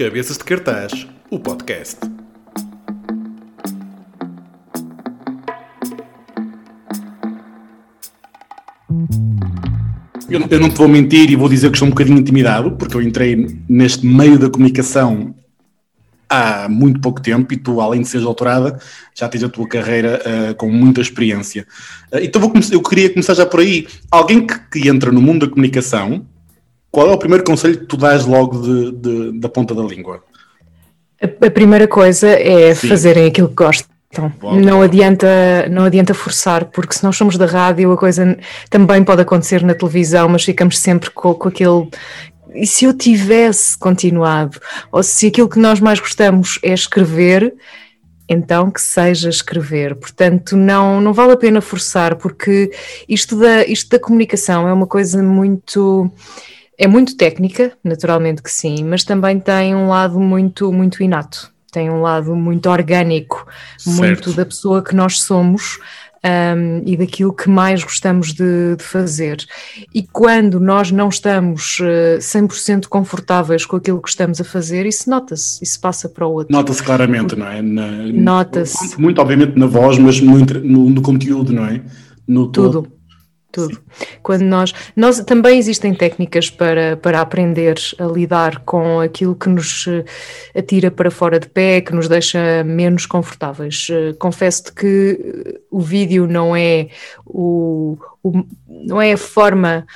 Cabeças de Cartaz, o podcast. Eu, eu não te vou mentir e vou dizer que estou um bocadinho intimidado, porque eu entrei neste meio da comunicação há muito pouco tempo e tu, além de seres doutorada, já tens a tua carreira uh, com muita experiência. Uh, então vou eu queria começar já por aí. Alguém que, que, entra no mundo da comunicação, qual é o primeiro conselho que tu dás logo de, de, da ponta da língua? A, a primeira coisa é Sim. fazerem aquilo que gostam. Bom, não bom. adianta não adianta forçar, porque se nós somos da rádio, a coisa também pode acontecer na televisão, mas ficamos sempre com, com aquele e se eu tivesse continuado, ou se aquilo que nós mais gostamos é escrever, então que seja escrever. Portanto, não, não vale a pena forçar, porque isto da, isto da comunicação é uma coisa muito. É muito técnica, naturalmente que sim, mas também tem um lado muito, muito inato, tem um lado muito orgânico, certo. muito da pessoa que nós somos um, e daquilo que mais gostamos de, de, fazer. E quando nós não estamos uh, 100% confortáveis com aquilo que estamos a fazer, isso nota-se, isso passa para o outro. Nota-se claramente, não é? Nota-se. Muito, obviamente, na voz, mas no, no, no conteúdo, não é? No Tudo. Tudo. Quando nós, nós também existem técnicas para, para aprender a lidar com aquilo que nos eh, atira para fora de pé, que nos deixa menos confortáveis. Eh, confesso-te que eh, o vídeo não é o, o não é a forma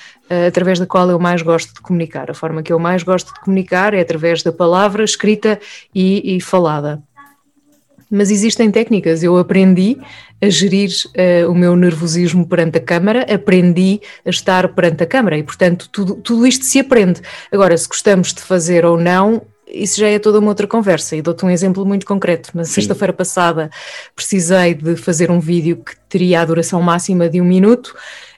através da qual eu mais gosto de comunicar. A forma que eu mais gosto de comunicar é através da palavra escrita e, e falada mas existem técnicas. Eu aprendi a gerir uh, o meu nervosismo perante a câmara, aprendi a estar perante a câmara e, portanto, tudo, tudo isto se aprende. Agora, se gostamos de fazer ou não, isso já é toda uma outra conversa. E dou-te um exemplo muito concreto. Na sexta-feira passada precisei de fazer um vídeo que teria a duração máxima de um minuto.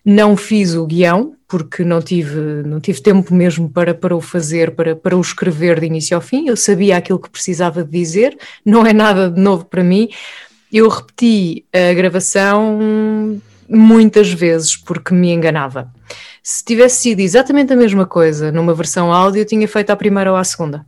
Não fiz o guião, porque não tive, não tive tempo mesmo para, para o fazer, para, para o escrever de início ao fim. Eu sabia aquilo que precisava de dizer, não é nada de novo para mim. Eu repeti a gravação muitas vezes porque me enganava. Se tivesse sido exatamente a mesma coisa numa versão áudio, eu tinha feito à primeira ou à segunda.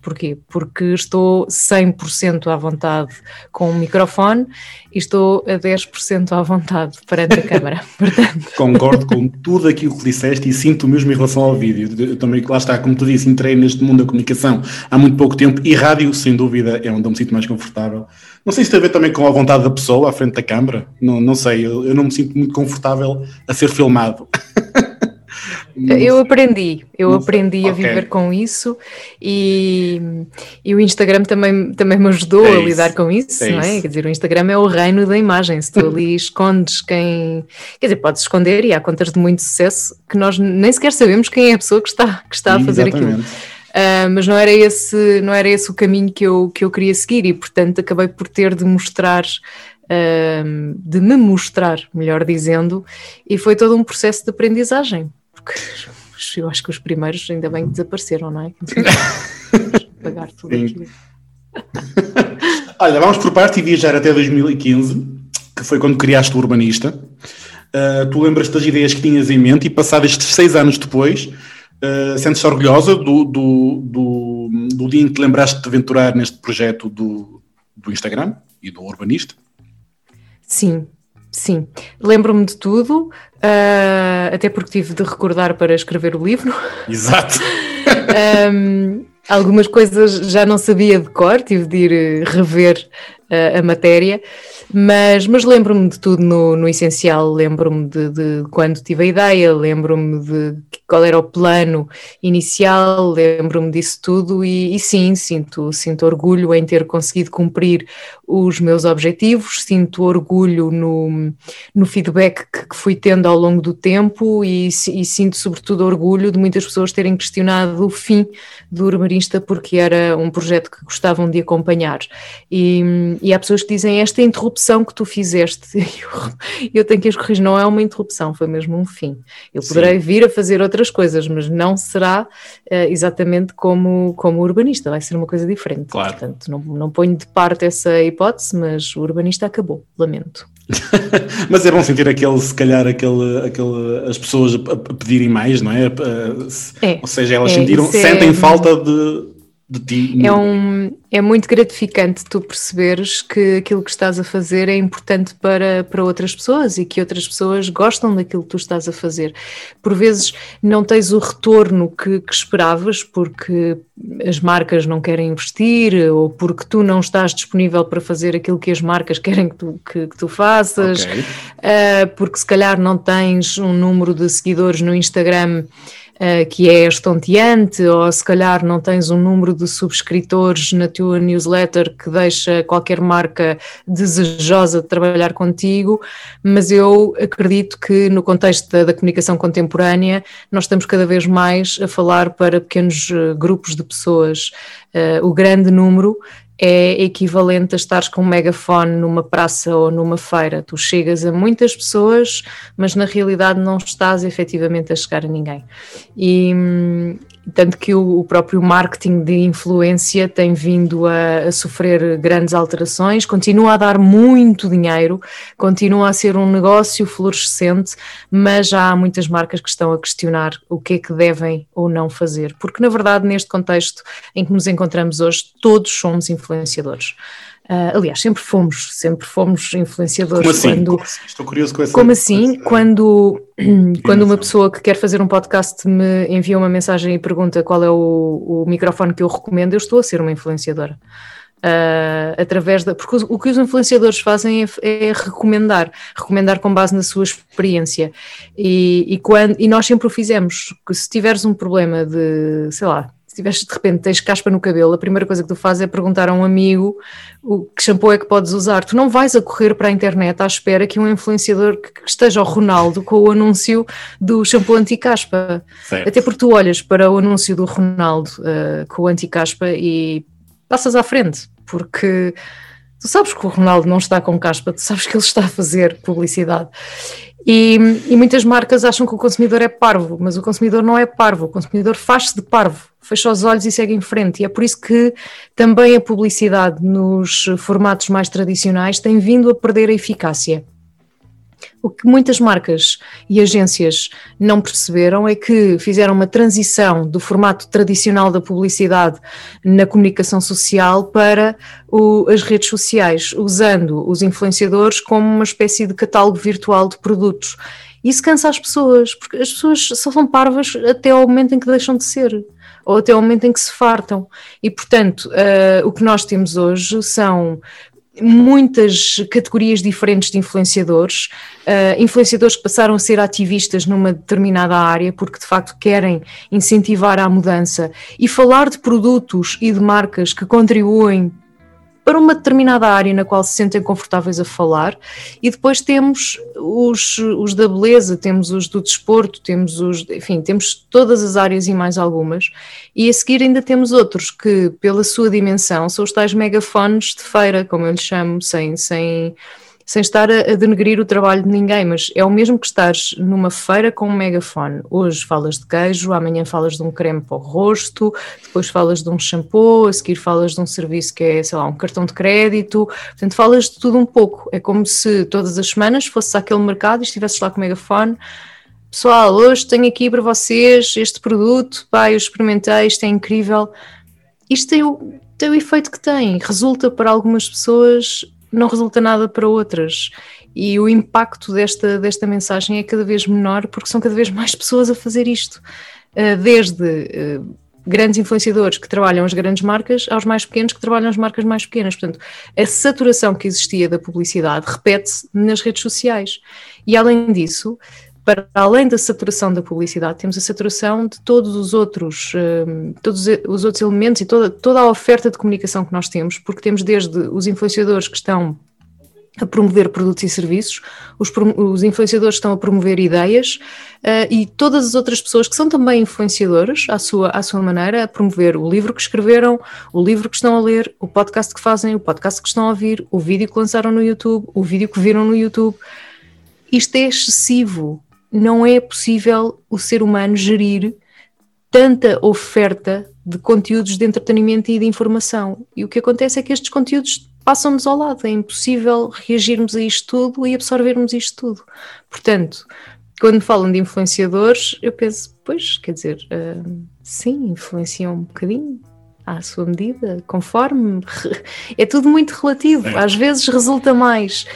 Porquê? Porque estou 100% à vontade com o microfone e estou a 10% à vontade perante a câmara. Portanto... Concordo com tudo aquilo que disseste e sinto mesmo em relação ao vídeo. Eu também, lá está, como tu disse, entrei neste mundo da comunicação há muito pouco tempo e rádio, sem dúvida, é onde eu me sinto mais confortável. Não sei se tem a ver também com a vontade da pessoa à frente da câmara, não, não sei, eu, eu não me sinto muito confortável a ser filmado. Eu aprendi, eu aprendi a okay. viver com isso e, e, o Instagram também, também me ajudou é a lidar com isso, é não é? Isso. Quer dizer, o Instagram é o reino da imagem. Se tu ali escondes quem. Quer dizer, podes esconder e há contas de muito sucesso que nós nem sequer sabemos quem é a pessoa que está, que está a fazer Exatamente. aquilo. Uh, mas não era, esse, não era esse o caminho que eu, que eu queria seguir e, portanto, acabei por ter de mostrar Uh, de me mostrar, melhor dizendo, e foi todo um processo de aprendizagem porque eu acho que os primeiros ainda bem que desapareceram, não é? Pagar tudo Sim. aquilo. Olha, vamos por parte e viajar até 2015, que foi quando criaste o Urbanista. Uh, tu lembras-te das ideias que tinhas em mente e passados estes seis anos depois, uh, sentes-te orgulhosa do, do, do, do, dia em que te lembraste de aventurar neste projeto do, do Instagram e do Urbanista? Sim, sim. Lembro-me de tudo. Uh, até porque tive de recordar para escrever o livro. Exato. um, algumas coisas já não sabia de cor, tive de ir eh, rever a matéria, mas, mas lembro-me de tudo no, no essencial, lembro-me de, de, quando tive a ideia, lembro-me de qual era o plano inicial, lembro-me disso tudo e, e, sim, sinto, sinto orgulho em ter conseguido cumprir os meus objetivos, sinto orgulho no, no feedback que, que fui tendo ao longo do tempo e, e, sinto sobretudo orgulho de muitas pessoas terem questionado o fim do Urbanista porque era um projeto que gostavam de acompanhar. E, e há pessoas que dizem esta interrupção que tu fizeste, eu, eu tenho que as corrigir, não é uma interrupção, foi mesmo um fim. Eu poderei Sim. vir a fazer outras coisas, mas não será uh, exatamente como, como urbanista, vai ser uma coisa diferente. Claro. Portanto, não, não ponho de parte essa hipótese, mas o urbanista acabou, lamento. mas é bom sentir aquele, se calhar, aquele, aquele, as pessoas a, pedirem mais, não é? é Ou seja, elas é, sentiram, sentem é... falta de de ti. É, um, é muito gratificante tu perceberes que aquilo que estás a fazer é importante para, para outras pessoas e que outras pessoas gostam daquilo que tu estás a fazer. Por vezes não tens o retorno que, que esperavas porque as marcas não querem investir ou porque tu não estás disponível para fazer aquilo que as marcas querem que tu, que, que tu faças, okay. uh, porque se calhar não tens um número de seguidores no Instagram que é estonteante, ou se calhar não tens um número de subscritores na tua newsletter que deixa qualquer marca desejosa de trabalhar contigo, mas eu acredito que no contexto da, da comunicação contemporânea nós estamos cada vez mais a falar para pequenos uh, grupos de pessoas. Uh, o grande número é equivalente a estares com um megafone numa praça ou numa feira. Tu chegas a muitas pessoas, mas na realidade não estás efetivamente a chegar a ninguém. E, tanto que o, próprio marketing de influência tem vindo a, a, sofrer grandes alterações, continua a dar muito dinheiro, continua a ser um negócio fluorescente, mas já há muitas marcas que estão a questionar o que é que devem ou não fazer, porque na verdade, neste contexto em que nos encontramos hoje, todos somos influenciadores. Uh, aliás, sempre fomos, sempre fomos influenciadores. Como assim? Quando, Estou curioso com essa. Como assim? Essa, quando, quando uma pessoa que quer fazer um podcast me envia uma mensagem e pergunta qual é o, o microfone que eu recomendo, eu estou a ser uma influenciadora. Uh, através da. Porque o que os influenciadores fazem é, é, recomendar, recomendar com base na sua experiência. E, e, quando, e nós sempre o fizemos. Que se tiveres um problema de, sei lá, tiveste de repente tens caspa no cabelo, a primeira coisa que tu fazes é perguntar a um amigo o que shampoo é que podes usar. Tu não vais a correr para a internet à espera que um influenciador que esteja o Ronaldo com o anúncio do shampoo anti-caspa. Até porque tu olhas para o anúncio do Ronaldo uh, com o anti-caspa e passas à frente, porque tu sabes que o Ronaldo não está com caspa, tu sabes que ele está a fazer publicidade. E, e, muitas marcas acham que o consumidor é parvo, mas o consumidor não é parvo, o consumidor faz-se de parvo, fecha os olhos e segue em frente. E é por isso que também a publicidade nos formatos mais tradicionais tem vindo a perder a eficácia. O que muitas marcas e agências não perceberam é que fizeram uma transição do formato tradicional da publicidade na comunicação social para o, as redes sociais, usando os influenciadores como uma espécie de catálogo virtual de produtos. Isso cansa as pessoas, porque as pessoas só são parvas até ao momento em que deixam de ser ou até ao momento em que se fartam. E, portanto, uh, o que nós temos hoje são muitas categorias diferentes de influenciadores, uh, influenciadores que passaram a ser ativistas numa determinada área porque de facto querem incentivar a mudança. E falar de produtos e de marcas que contribuem para uma determinada área na qual se sentem confortáveis a falar, e depois temos os, os da beleza, temos os do desporto, temos os, enfim, temos todas as áreas e mais algumas, e a seguir ainda temos outros que, pela sua dimensão, são os tais megafones de feira, como eu lhes chamo, sem, sem sem estar a, a denegrir o trabalho de ninguém, mas é o mesmo que estares numa feira com um megafone. Hoje falas de queijo, amanhã falas de um creme para o rosto, depois falas de um shampoo, a seguir falas de um serviço que é, sei lá, um cartão de crédito. Portanto, falas de tudo um pouco. É como se todas as semanas fosses àquele mercado e estivesses lá com o megafone. Pessoal, hoje tenho aqui para vocês este produto, pá, eu experimentei, isto é incrível. Isto tem o, tem o efeito que tem, resulta para algumas pessoas não resulta nada para outras. E o impacto desta, desta mensagem é cada vez menor porque são cada vez mais pessoas a fazer isto. Eh, desde eh, grandes influenciadores que trabalham as grandes marcas aos mais pequenos que trabalham as marcas mais pequenas. Portanto, a saturação que existia da publicidade repete-se nas redes sociais. E além disso, para além da saturação da publicidade, temos a saturação de todos os outros, um, todos os outros elementos e toda, toda a oferta de comunicação que nós temos, porque temos desde os influenciadores que estão a promover produtos e serviços, os, os influenciadores estão a promover ideias uh, e todas as outras pessoas que são também influenciadoras, à sua, à sua maneira, a promover o livro que escreveram, o livro que estão a ler, o podcast que fazem, o podcast que estão a ouvir, o vídeo que lançaram no YouTube, o vídeo que viram no YouTube. Isto é excessivo não é possível o ser humano gerir tanta oferta de conteúdos de entretenimento e de informação. E o que acontece é que estes conteúdos passam-nos ao lado. É impossível reagirmos a isto tudo e absorvermos isto tudo. Portanto, quando falam de influenciadores, eu penso, pois, quer dizer, uh, sim, influenciam um bocadinho. à sua medida, conforme. É tudo muito relativo. Às vezes resulta mais.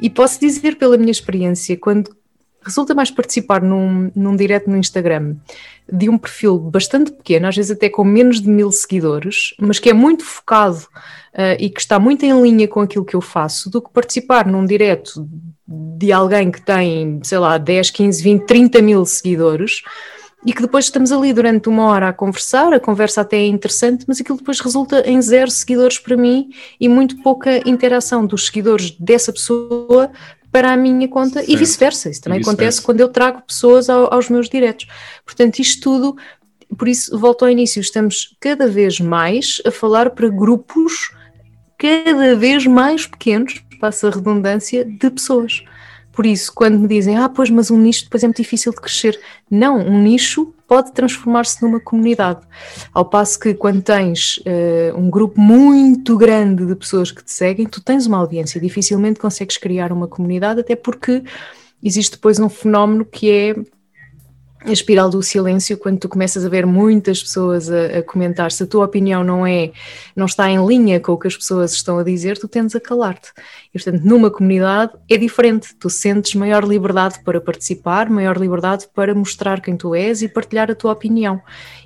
E posso dizer pela minha experiência, quando resulta mais participar num, num direct no Instagram de um perfil bastante pequeno, às vezes até com menos de mil seguidores, mas que é muito focado uh, e que está muito em linha com aquilo que eu faço, do que participar num direto de alguém que tem, sei lá, 10, 15, 20, 30 mil seguidores e que depois estamos ali durante uma hora a conversar, a conversa até é interessante, mas aquilo depois resulta em zero seguidores para mim e muito pouca interação dos seguidores dessa pessoa para a minha conta e vice-versa. Isso também acontece quando eu trago pessoas ao, aos meus diretos. Portanto, isto tudo, por isso, volto ao início, estamos cada vez mais a falar para grupos cada vez mais pequenos, passa a redundância, de pessoas. Por isso, quando me dizem, ah, pois, mas um nicho depois é muito difícil de crescer. Não, um nicho pode transformar-se numa comunidade. Ao passo que, quando tens uh, um grupo muito grande de pessoas que te seguem, tu tens uma audiência. Dificilmente consegues criar uma comunidade, até porque existe depois um fenómeno que é a espiral do silêncio, quando tu começas a ver muitas pessoas a, a, comentar, se a tua opinião não é, não está em linha com o que as pessoas estão a dizer, tu tendes a calar-te. E portanto, numa comunidade é diferente, tu sentes maior liberdade para participar, maior liberdade para mostrar quem tu és e partilhar a tua opinião.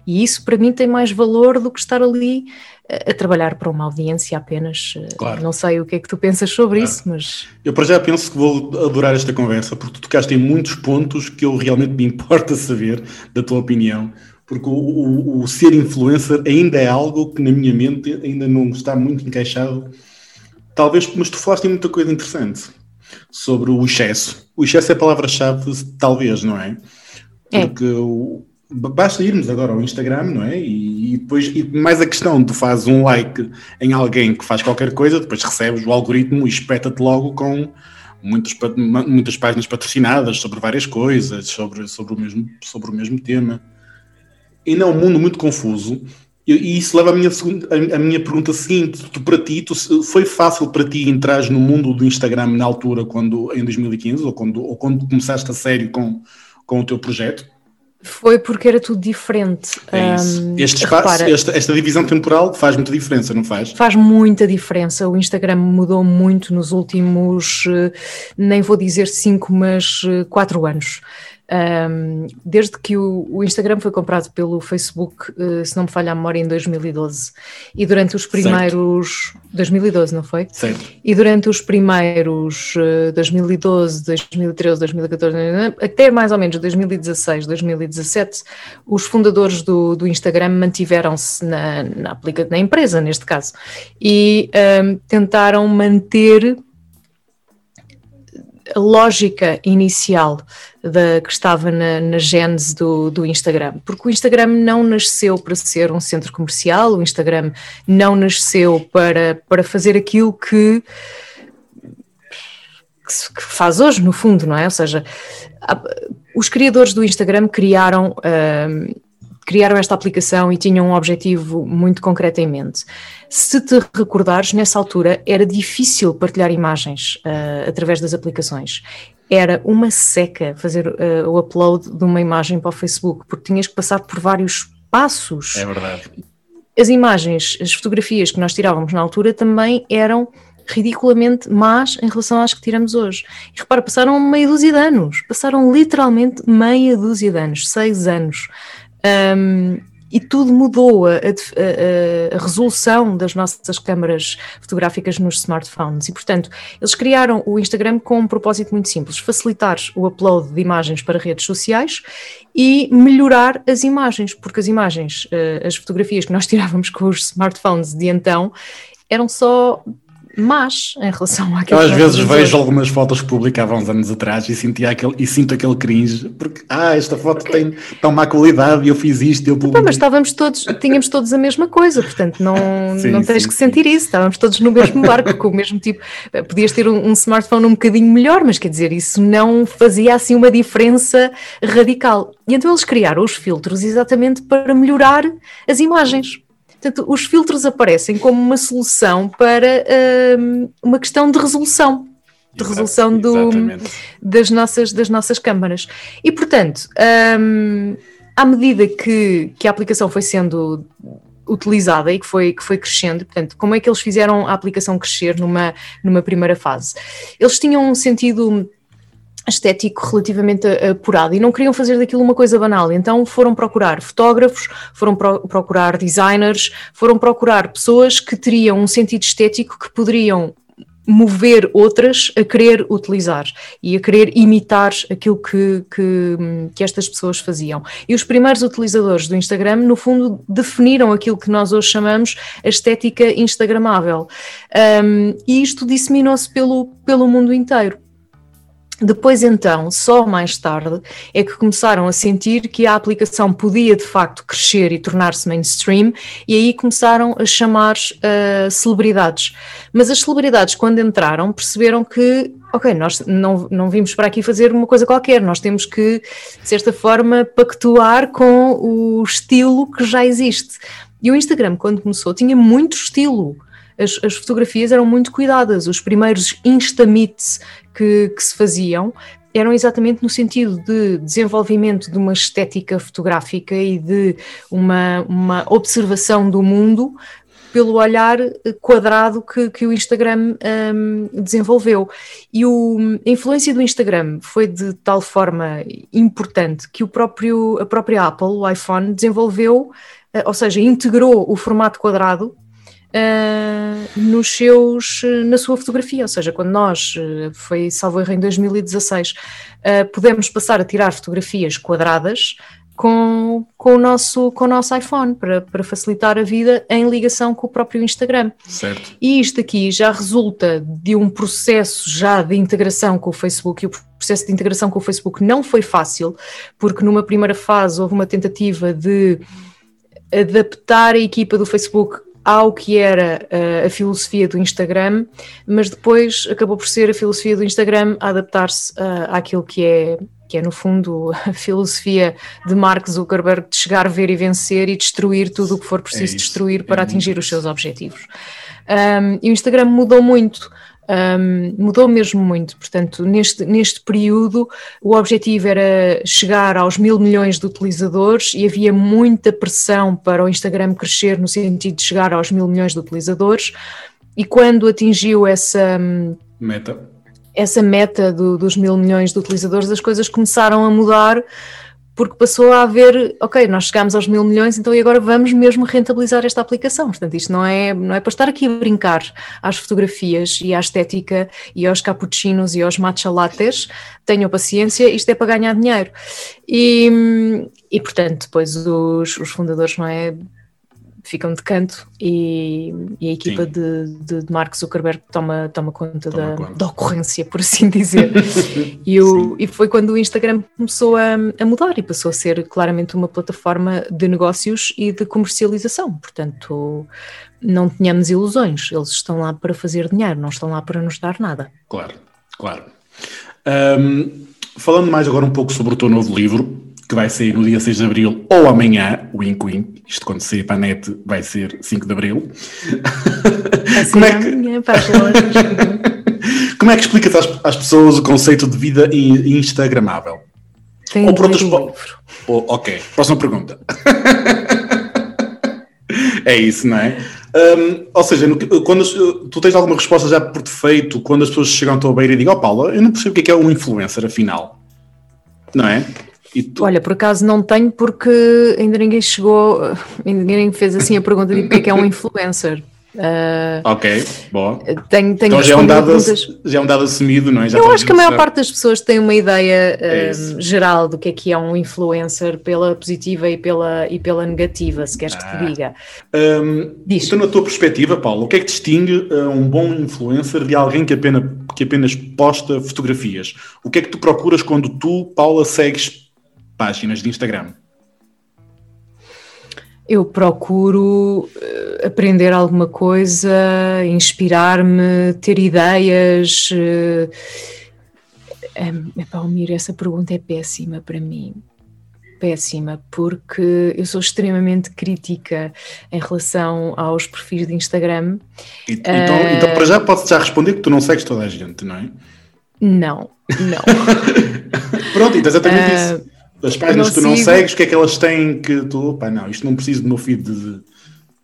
E isso para mim tem mais valor do que estar ali a trabalhar para uma audiência apenas. Eh, claro. Não sei o que é que tu pensas sobre claro. isso, mas. Eu para já penso que vou adorar esta conversa, porque tu tocaste em muitos pontos que eu realmente me importa saber da tua opinião, porque o, o, o ser influencer ainda é algo que na minha mente ainda não está muito encaixado. Talvez, mas tu falaste em muita coisa interessante sobre o excesso. O excesso é a palavra-chave, talvez, não é? é. Porque é. o Basta irmos agora ao Instagram, não é? E, e depois, e mais a questão, tu fazes um like em alguém que faz qualquer coisa, depois recebes o algoritmo e espeta-te logo com muitas, muitas páginas patrocinadas sobre várias coisas, sobre, sobre, o, mesmo, sobre o mesmo tema. Ainda é um mundo muito confuso. E, e isso leva à minha, a, a minha pergunta seguinte: tu, para ti, tu, foi fácil para ti entrar no mundo do Instagram na altura, quando, em 2015, ou quando, ou quando começaste a sério com, com o teu projeto? Foi porque era tudo diferente. É um, este espaço, repara, esta, esta, divisão temporal faz muita diferença, não faz? Faz muita diferença. O Instagram mudou muito nos últimos, eh, nem vou dizer cinco, mas eh, quatro anos. Um, desde que o, o, Instagram foi comprado pelo Facebook, uh, se não me falha a memória, em 2012. E durante os primeiros. Certo. 2012, não foi? Certo. E durante os primeiros uh, 2012, 2013, 2014, até mais ou menos 2016, 2017, os fundadores do, do Instagram mantiveram-se na, na, na empresa, neste caso, e um, tentaram manter a lógica inicial da, que estava na, na gênese do, do Instagram, porque o Instagram não nasceu para ser um centro comercial, o Instagram não nasceu para, para fazer aquilo que, que faz hoje, no fundo, não é? Ou seja, os criadores do Instagram criaram. Uh, criaram esta aplicação e tinham um objetivo muito concreto em mente. Se te recordares, nessa altura era difícil partilhar imagens uh, através das aplicações. Era uma seca fazer uh, o upload de uma imagem para o Facebook, porque tinhas que passar por vários passos. É verdade. As imagens, as fotografias que nós tirávamos na altura também eram ridiculamente más em relação às que tiramos hoje. E repara, passaram meia dúzia de anos, passaram literalmente meia dúzia de anos, seis anos. Um, e tudo mudou, a, a, a, resolução das nossas câmaras fotográficas nos smartphones. E, portanto, eles criaram o Instagram com um propósito muito simples: facilitar o upload de imagens para redes sociais e melhorar as imagens, porque as imagens, eh, as fotografias que nós tirávamos com os smartphones de então, eram só mas em relação àquilo Eu às vezes vejo algumas fotos que publicava há uns anos atrás e, sentia aquele, e sinto aquele cringe, porque ah, esta foto tem tão má qualidade e eu fiz isto, eu publiquei. mas estávamos todos, tínhamos todos a mesma coisa, portanto não, sim, não tens sim, que sim. sentir isso, estávamos todos no mesmo barco, com o mesmo tipo. Podias ter um, um smartphone um bocadinho melhor, mas quer dizer, isso não fazia assim uma diferença radical. E então eles criaram os filtros exatamente para melhorar as imagens. Portanto, os filtros aparecem como uma solução para uh, uma questão de resolução. De resolução do, das, nossas, das nossas câmaras. E, portanto, um, à medida que, que a aplicação foi sendo utilizada e que foi, que foi crescendo. Portanto, como é que eles fizeram a aplicação crescer numa, numa primeira fase? Eles tinham um sentido estético relativamente apurado e não queriam fazer daquilo uma coisa banal, então foram procurar fotógrafos, foram pro procurar designers, foram procurar pessoas que teriam um sentido estético que poderiam mover outras a querer utilizar e a querer imitar aquilo que, que, que, estas pessoas faziam. E os primeiros utilizadores do Instagram, no fundo, definiram aquilo que nós hoje chamamos a estética instagramável. Um, e isto disseminou-se pelo, pelo mundo inteiro. Depois, então, só mais tarde, é que começaram a sentir que a aplicação podia de facto crescer e tornar-se mainstream, e aí começaram a chamar uh, celebridades. Mas as celebridades, quando entraram, perceberam que, ok, nós não, não vimos para aqui fazer uma coisa qualquer, nós temos que, de certa forma, pactuar com o estilo que já existe. E o Instagram, quando começou, tinha muito estilo as, as fotografias eram muito cuidadas. Os primeiros Instamits que, que se faziam eram exatamente no sentido de desenvolvimento de uma estética fotográfica e de uma, uma observação do mundo pelo olhar quadrado que, que o Instagram um, desenvolveu. E o, a influência do Instagram foi de tal forma importante que o próprio, a própria Apple, o iPhone, desenvolveu, uh, ou seja, integrou o formato quadrado uh, nos seus, na sua fotografia, ou seja, quando nós, ah, foi salvo erro em 2016, uh, pudemos passar a tirar fotografias quadradas com, com, o, nosso, com o nosso iPhone para, para facilitar a vida em ligação com o próprio Instagram. Certo. E isto aqui já resulta de um processo já de integração com o Facebook e o processo de integração com o Facebook não foi fácil, porque numa primeira fase houve uma tentativa de adaptar a equipa do Facebook ao que era uh, a filosofia do Instagram, mas depois acabou por ser a filosofia do Instagram a adaptar-se uh, àquilo que é, que é, no fundo, a filosofia de Mark Zuckerberg de chegar, ver e vencer e destruir tudo o que for preciso é destruir para é atingir os seus objetivos. Um, e o Instagram mudou muito um, mudou mesmo muito. Portanto, neste, neste período, o objetivo era chegar aos mil milhões de utilizadores e havia muita pressão para o Instagram crescer no sentido de chegar aos mil milhões de utilizadores. E quando atingiu essa meta, essa meta do, dos mil milhões de utilizadores, as coisas começaram a mudar porque passou a haver, ok, nós chegámos aos mil milhões, então e agora vamos mesmo rentabilizar esta aplicação. Portanto, isto não é, não é para estar aqui a brincar às fotografias e à estética e aos cappuccinos e aos matcha lattes. Tenham paciência, isto é para ganhar dinheiro. E, e portanto, depois os, os fundadores, não é? Ficam de canto e, e a equipa de, de, de, Mark Zuckerberg toma, toma conta toma da, da, ocorrência, por assim dizer. e, o, e foi quando o Instagram começou a, a mudar e passou a ser claramente uma plataforma de negócios e de comercialização. Portanto, não tenhamos ilusões, eles estão lá para fazer dinheiro, não estão lá para nos dar nada. Claro, claro. Um, falando mais agora um pouco sobre o teu novo livro, que vai sair no dia 6 de Abril ou amanhã, wink wink, isto quando sair para a net vai ser 5 de Abril. Como é que... amanhã para as lojas. Como é que explicas às, às, pessoas o conceito de vida instagramável? Tem ou por outras... Oh, ok, próxima pergunta. é isso, não é? Um, ou seja, quando tu tens alguma resposta já por defeito, quando as pessoas chegam à tua beira e digam, ó oh, Paula, eu não percebo o que é, que é um influencer afinal, não é? Tu... Olha, por acaso não tenho porque ainda ninguém chegou, ainda ninguém fez assim a pergunta de o que é que é um influencer. Uh, ok, boa. Tenho, tenho então já é, um dado, já é um dado assumido, não é? Já eu acho que a maior parte das pessoas tem uma ideia é geral do que é que é um influencer pela positiva e pela, e pela negativa, se queres ah. que te ah. diga. Um, então, na tua perspectiva, Paulo, o que é que distingue um bom influencer de alguém que apenas, que apenas posta fotografias? O que é que tu procuras quando tu, Paula, segues páginas de Instagram? Eu procuro eh, aprender alguma coisa, inspirar-me, ter ideias. Uh, Almir, essa pergunta é péssima para mim. Péssima, porque eu sou extremamente crítica em relação aos perfis de Instagram. E, então, uh, então, para já, posso já responder que tu não segues toda a gente, não é? Não, não. Pronto, então exatamente uh, isso as páginas que tu não segues, o que é que elas têm que tu, pá, não, isto não preciso do meu feed de,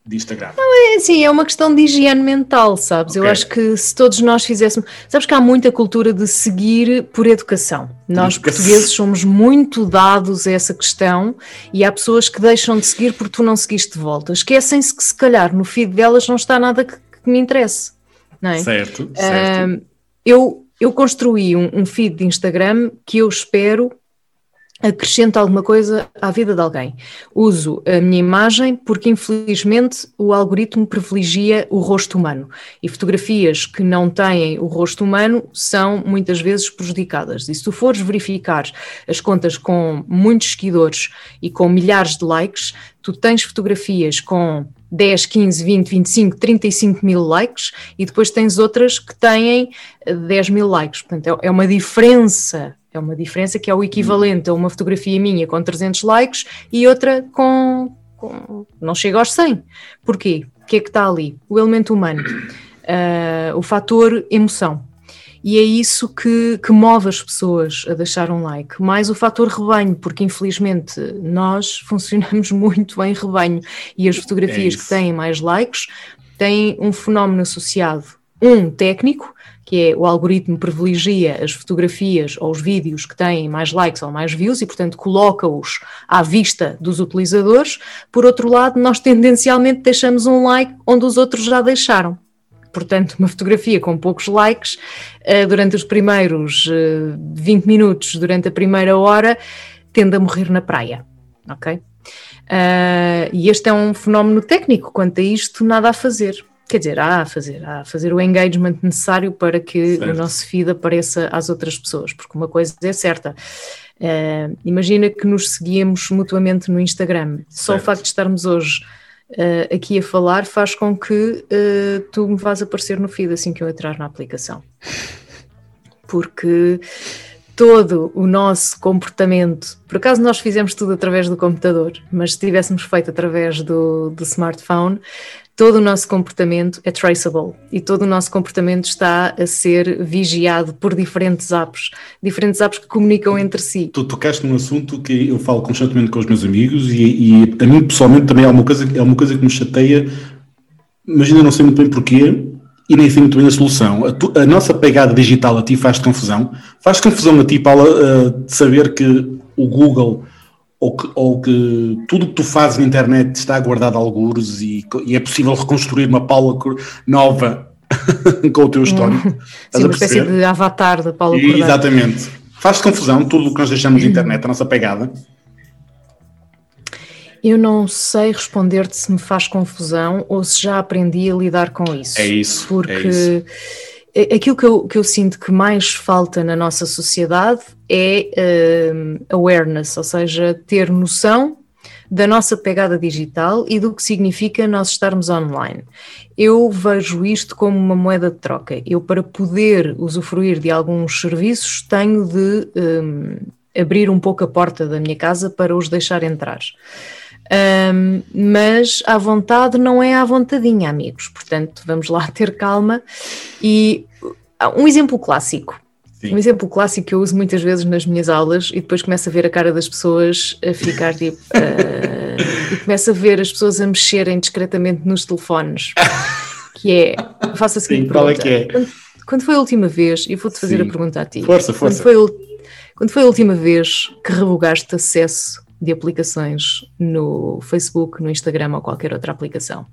de Instagram? Não, é assim, é uma questão de higiene mental, sabes? Okay. Eu acho que se todos nós fizéssemos. Sabes que há muita cultura de seguir por educação. Nós, portugueses, somos muito dados a essa questão e há pessoas que deixam de seguir porque tu não seguiste de volta. Esquecem-se que, se calhar, no feed delas não está nada que, que me interesse. Não é? Certo, certo. Uh, eu, eu construí um, um feed de Instagram que eu espero acrescento alguma coisa à vida de alguém. Uso a minha imagem porque, infelizmente, o algoritmo privilegia o rosto humano e fotografias que não têm o rosto humano são muitas vezes prejudicadas. E se tu fores verificar as contas com muitos seguidores e com milhares de likes, tu tens fotografias com 10, 15, 20, 25, 35 mil likes e depois tens outras que têm 10 mil likes. Portanto, é, é uma diferença é uma diferença que é o equivalente a uma fotografia minha com 300 likes e outra com, com não chega aos 100. Porquê? O que é que está ali? O elemento humano, uh, o fator emoção. E é isso que, que, move as pessoas a deixar um like, mais o fator rebanho, porque infelizmente nós funcionamos muito em rebanho e as fotografias é que têm mais likes têm um fenómeno associado, um técnico, que é o algoritmo privilegia as fotografias ou os vídeos que têm mais likes ou mais views e, portanto, coloca-os à vista dos utilizadores. Por outro lado, nós tendencialmente deixamos um like onde os outros já deixaram. Portanto, uma fotografia com poucos likes uh, durante os primeiros uh, eh, 20 minutos, durante a primeira hora, tende a morrer na praia. Ok? Uh, e este é um fenómeno técnico. Quanto a isto, nada a fazer quer dizer, há a fazer, há a fazer o engagement necessário para que certo. o nosso feed apareça às outras pessoas, porque uma coisa é certa. Uh, imagina que nos seguíamos mutuamente no Instagram. Só certo. o facto de estarmos hoje uh, aqui a falar faz com que uh, tu me vás aparecer no feed assim que eu entrar na aplicação. Porque todo o nosso comportamento, por acaso nós fizemos tudo através do computador, mas se tivéssemos feito através do, do smartphone, todo o nosso comportamento é traceable e todo o nosso comportamento está a ser vigiado por diferentes apps, diferentes apps que comunicam entre si. Tu tocaste num assunto que eu falo constantemente com os meus amigos e, e a mim pessoalmente também é uma coisa, é uma coisa que me chateia, mas ainda não sei muito bem porquê e nem sei muito bem a solução. A, tu, a nossa pegada digital a ti faz confusão? Faz confusão a ti, Paula, uh, de saber que o Google ou que, ou que tudo que tu fazes na internet está guardado a algures e, e é possível reconstruir uma Paula nova com o teu histórico. Hum. Sim, uma espécie de avatar da Paula e, Exatamente. Faz confusão tudo o que nós deixamos de internet, a nossa pegada? Eu não sei responder-te se me faz confusão ou se já aprendi a lidar com isso. É isso. Porque é isso aquilo que eu, que eu sinto que mais falta na nossa sociedade é uh, awareness, ou seja, ter noção da nossa pegada digital e do que significa nós estarmos online. Eu vejo isto como uma moeda de troca. Eu, para poder usufruir de alguns serviços, tenho de um, abrir um pouco a porta da minha casa para os deixar entrar. Um, mas a vontade não é à vontadinha, amigos. Portanto, vamos lá ter calma. E um exemplo clássico. Sim. Um exemplo clássico que eu uso muitas vezes nas minhas aulas e depois começo a ver a cara das pessoas a ficar tipo. Uh, e começo a ver as pessoas a mexerem discretamente nos telefones. que é. Faço a seguinte Sim, qual é que é? Quando, quando, foi a última vez, e vou-te fazer Sim. a pergunta a ti. Força, força. Quando foi, quando foi a última vez que revogaste acesso de aplicações no Facebook, no Instagram ou qualquer outra aplicação.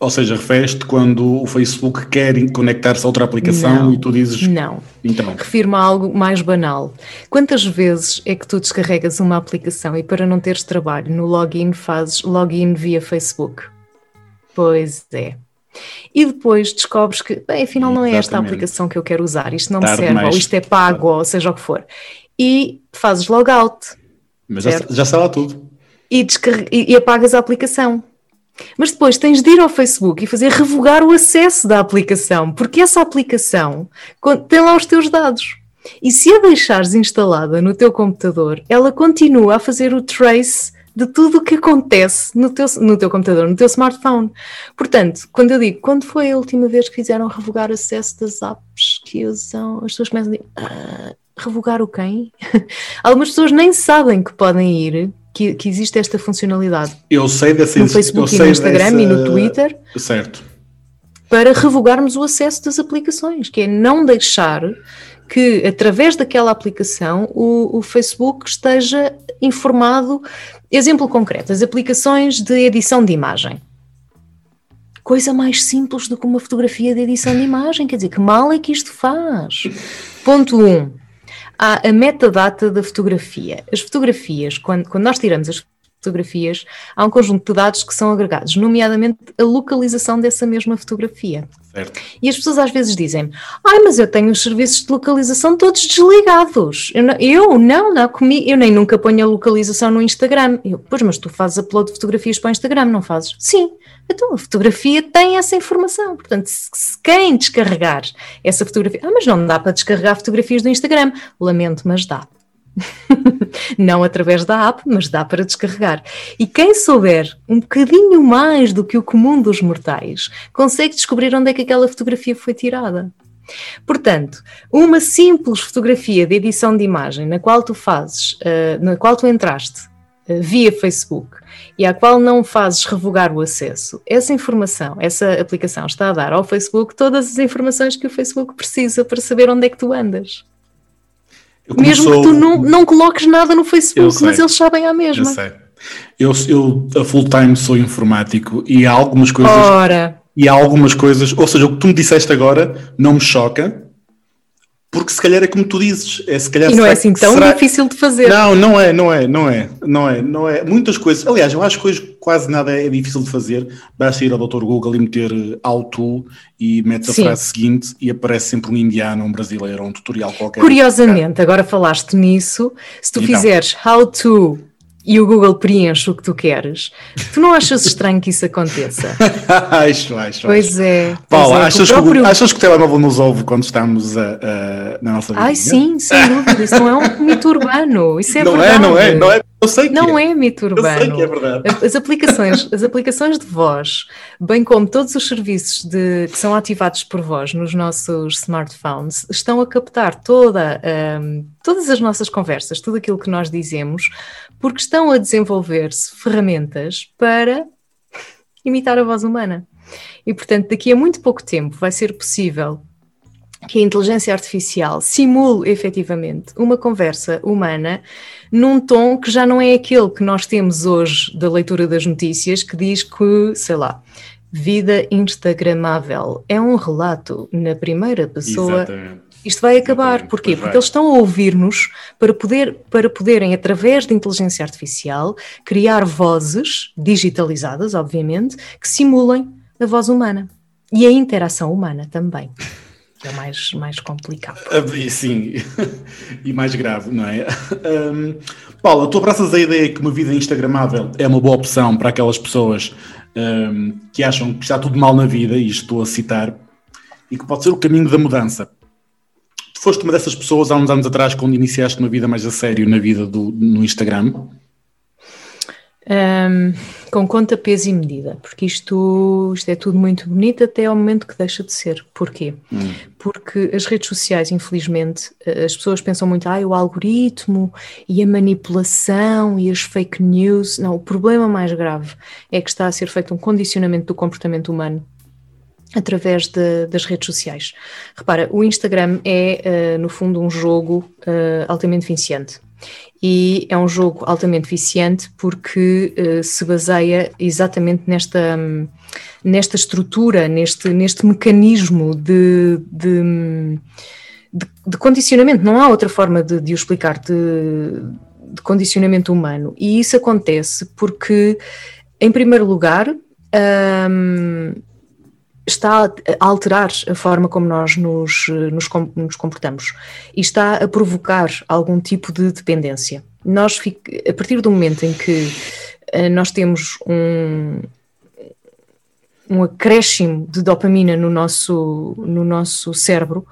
Ou seja, refere-te quando o Facebook quer conectar-se a outra aplicação não, e tu dizes. Não. Então. Refiro-me a algo mais banal. Quantas vezes é que tu descarregas uma aplicação e para não teres trabalho no login fazes login via Facebook? Pois é. E depois descobres que, bem, afinal não é Exatamente. esta a aplicação que eu quero usar, isto não Tarde me serve, mais. ou isto é pago, ou seja o que for. E fazes logout mas já, já está lá tudo. E, e, e apagas a aplicação. Mas depois tens de ir ao Facebook e fazer revogar o acesso da aplicação, porque essa aplicação tem lá os teus dados. E se a deixares instalada no teu computador, ela continua a fazer o trace de tudo o que acontece no teu, no teu computador, no teu smartphone. Portanto, quando eu digo, quando foi a última vez que fizeram revogar acesso das apps que usam, as pessoas começam a dizer, ah, revogar o quem? Algumas pessoas nem sabem que podem ir, que, que existe esta funcionalidade. Eu sei dessa No Facebook e no Instagram dessa... e no Twitter. Certo. Para revogarmos o acesso das aplicações, que é não deixar que, através daquela aplicação, o, o Facebook esteja informado. Exemplo concreto: as aplicações de edição de imagem coisa mais simples do que uma fotografia de edição de imagem. Quer dizer, que mal é que isto faz? Ponto 1. Um, há a metadata da fotografia. As fotografias, quando, quando nós tiramos as fotografias, há um conjunto de dados que são agregados, nomeadamente a localização dessa mesma fotografia. Certo. E as pessoas às vezes dizem: Ai, mas eu tenho os serviços de localização todos desligados. Eu não, eu não, não comi, eu nem nunca ponho a localização no Instagram. Eu, pois, mas tu fazes upload de fotografias para o Instagram, não fazes? Sim. Então a fotografia tem essa informação. Portanto, se, se quem descarregar essa fotografia. Ah, mas não dá para descarregar fotografias do Instagram. Lamento, mas dá. não através da app, mas dá para descarregar. E quem souber um bocadinho mais do que o comum dos mortais, consegue descobrir onde é que aquela fotografia foi tirada. Portanto, uma simples fotografia de edição de imagem na qual tu fazes, uh, na qual tu entraste uh, via Facebook e à qual não fazes revogar o acesso, essa informação, essa aplicação está a dar ao Facebook todas as informações que o Facebook precisa para saber onde é que tu andas. Mesmo sou... que tu não, não coloques nada no Facebook, mas eles sabem a mesma. Eu sei. Eu, eu a full time sou informático e há algumas coisas. Ora. E há algumas coisas, ou seja, o que tu me disseste agora não me choca, porque se calhar é como tu dizes, é se calhar e não é assim tão será... difícil de fazer. Não, não é, não é, não é, não é, não é. Muitas coisas, aliás, eu acho que hoje quase nada é difícil de fazer. Basta ir ao Dr. Google e meter auto e metes a Sim. frase seguinte e aparece sempre um indiano, um brasileiro, um tutorial qualquer. Curiosamente, agora falaste nisso, se tu então. fizeres how to e o Google preenche o que tu queres, tu não achas estranho que isso aconteça? acho, acho. Pois é. Paula, é, achas, próprio... que, achas que o telemóvel nos ouve quando estamos a, a, na nossa vida? Ai, sim, sem dúvida. Isso não é um mito urbano. Isso é não verdade. É, não é, não é. Eu sei que não é. é mito urbano. Eu sei que é verdade. As aplicações, as aplicações de voz, bem como todos os serviços de, que são ativados por voz nos nossos smartphones, estão a captar toda, um, todas as nossas conversas, tudo aquilo que nós dizemos, porque estão a desenvolver-se ferramentas para imitar a voz humana. E, portanto, daqui a muito pouco tempo vai ser possível que a inteligência artificial simule efetivamente uma conversa humana num tom que já não é aquele que nós temos hoje da leitura das notícias, que diz que, sei lá, vida instagramável é um relato na primeira pessoa. Exatamente. Isto vai acabar. Exatamente. Porquê? Porque eles estão a ouvir-nos para, poder, para poderem, através de inteligência artificial, criar vozes digitalizadas, obviamente, que simulem a voz humana e a interação humana também é mais, mais complicado. Ah, sim, e mais grave, não é? Um, Paula, tu abraças a ideia que uma vida instagramável é uma boa opção para aquelas pessoas um, que acham que está tudo mal na vida, e estou a citar, e que pode ser o caminho da mudança. Foste uma dessas pessoas há uns anos atrás quando iniciaste uma vida mais a sério na vida do, no Instagram? Um, com conta, peso e medida, porque isto, isto é tudo muito bonito até ao momento que deixa de ser. Porquê? Hum. Porque as redes sociais, infelizmente, eh, as pessoas pensam muito, ah, o algoritmo e a manipulação e as fake news. Não, o problema mais grave é que está a ser feito um condicionamento do comportamento humano através de, das redes sociais. Repara, o Instagram é, uh, no fundo, um jogo uh, altamente viciante e é um jogo altamente viciante porque uh, se baseia exatamente nesta, nesta estrutura, neste, neste mecanismo de, de, de, condicionamento. Não há outra forma de, de o explicar, de, de, condicionamento humano. E isso acontece porque, em primeiro lugar, um, está a alterar a forma como nós nos, nos, nos, comportamos e está a provocar algum tipo de dependência. Nós, a partir do momento em que uh, nós temos um, um acréscimo de dopamina no nosso, no nosso cérebro,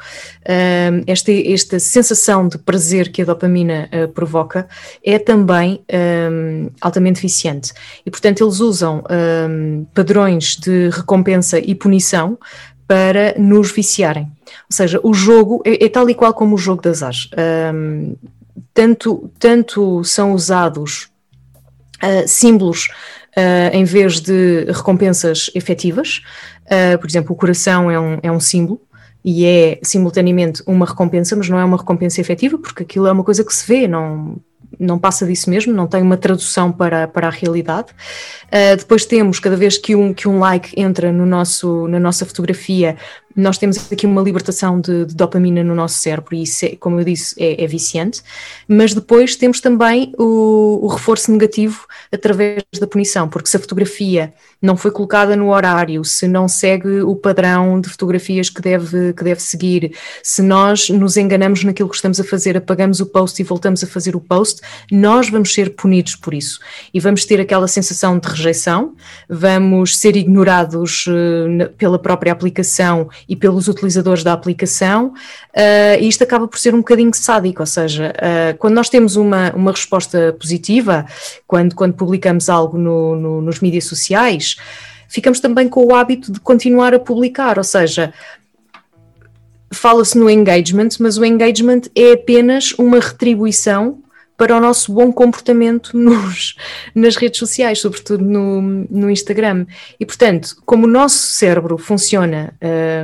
esta, esta sensação de prazer que a dopamina uh, provoca é também um, altamente viciante. E, portanto, eles usam um, padrões de recompensa e punição para nos viciarem. Ou seja, o jogo é, é tal e qual como o jogo de azar. Um, tanto, tanto são usados uh, símbolos uh, em vez de recompensas efetivas. Uh, por exemplo, o coração é um, é um símbolo e é simultaneamente uma recompensa, mas não é uma recompensa efetiva, porque aquilo é uma coisa que se vê, não, não passa disso mesmo, não tem uma tradução para, para a realidade. Uh, depois temos, cada vez que um, que um like entra no nosso, na nossa fotografia, nós temos aqui uma libertação de, de dopamina no nosso cérebro e isso, é, como eu disse, é, é, viciante. Mas depois temos também o, o, reforço negativo através da punição, porque se a fotografia não foi colocada no horário, se não segue o padrão de fotografias que deve, que deve seguir, se nós nos enganamos naquilo que estamos a fazer, apagamos o post e voltamos a fazer o post, nós vamos ser punidos por isso e vamos ter aquela sensação de rejeição, vamos ser ignorados uh, pela própria aplicação e pelos utilizadores da aplicação, uh, e isto acaba por ser um bocadinho sádico, ou seja, uh, quando nós temos uma, uma resposta positiva, quando, quando publicamos algo no, no, nos mídias sociais, ficamos também com o hábito de continuar a publicar, ou seja, fala-se no engagement, mas o engagement é apenas uma retribuição para o nosso bom comportamento nos, nas redes sociais, sobretudo no, no Instagram. E, portanto, como o nosso cérebro funciona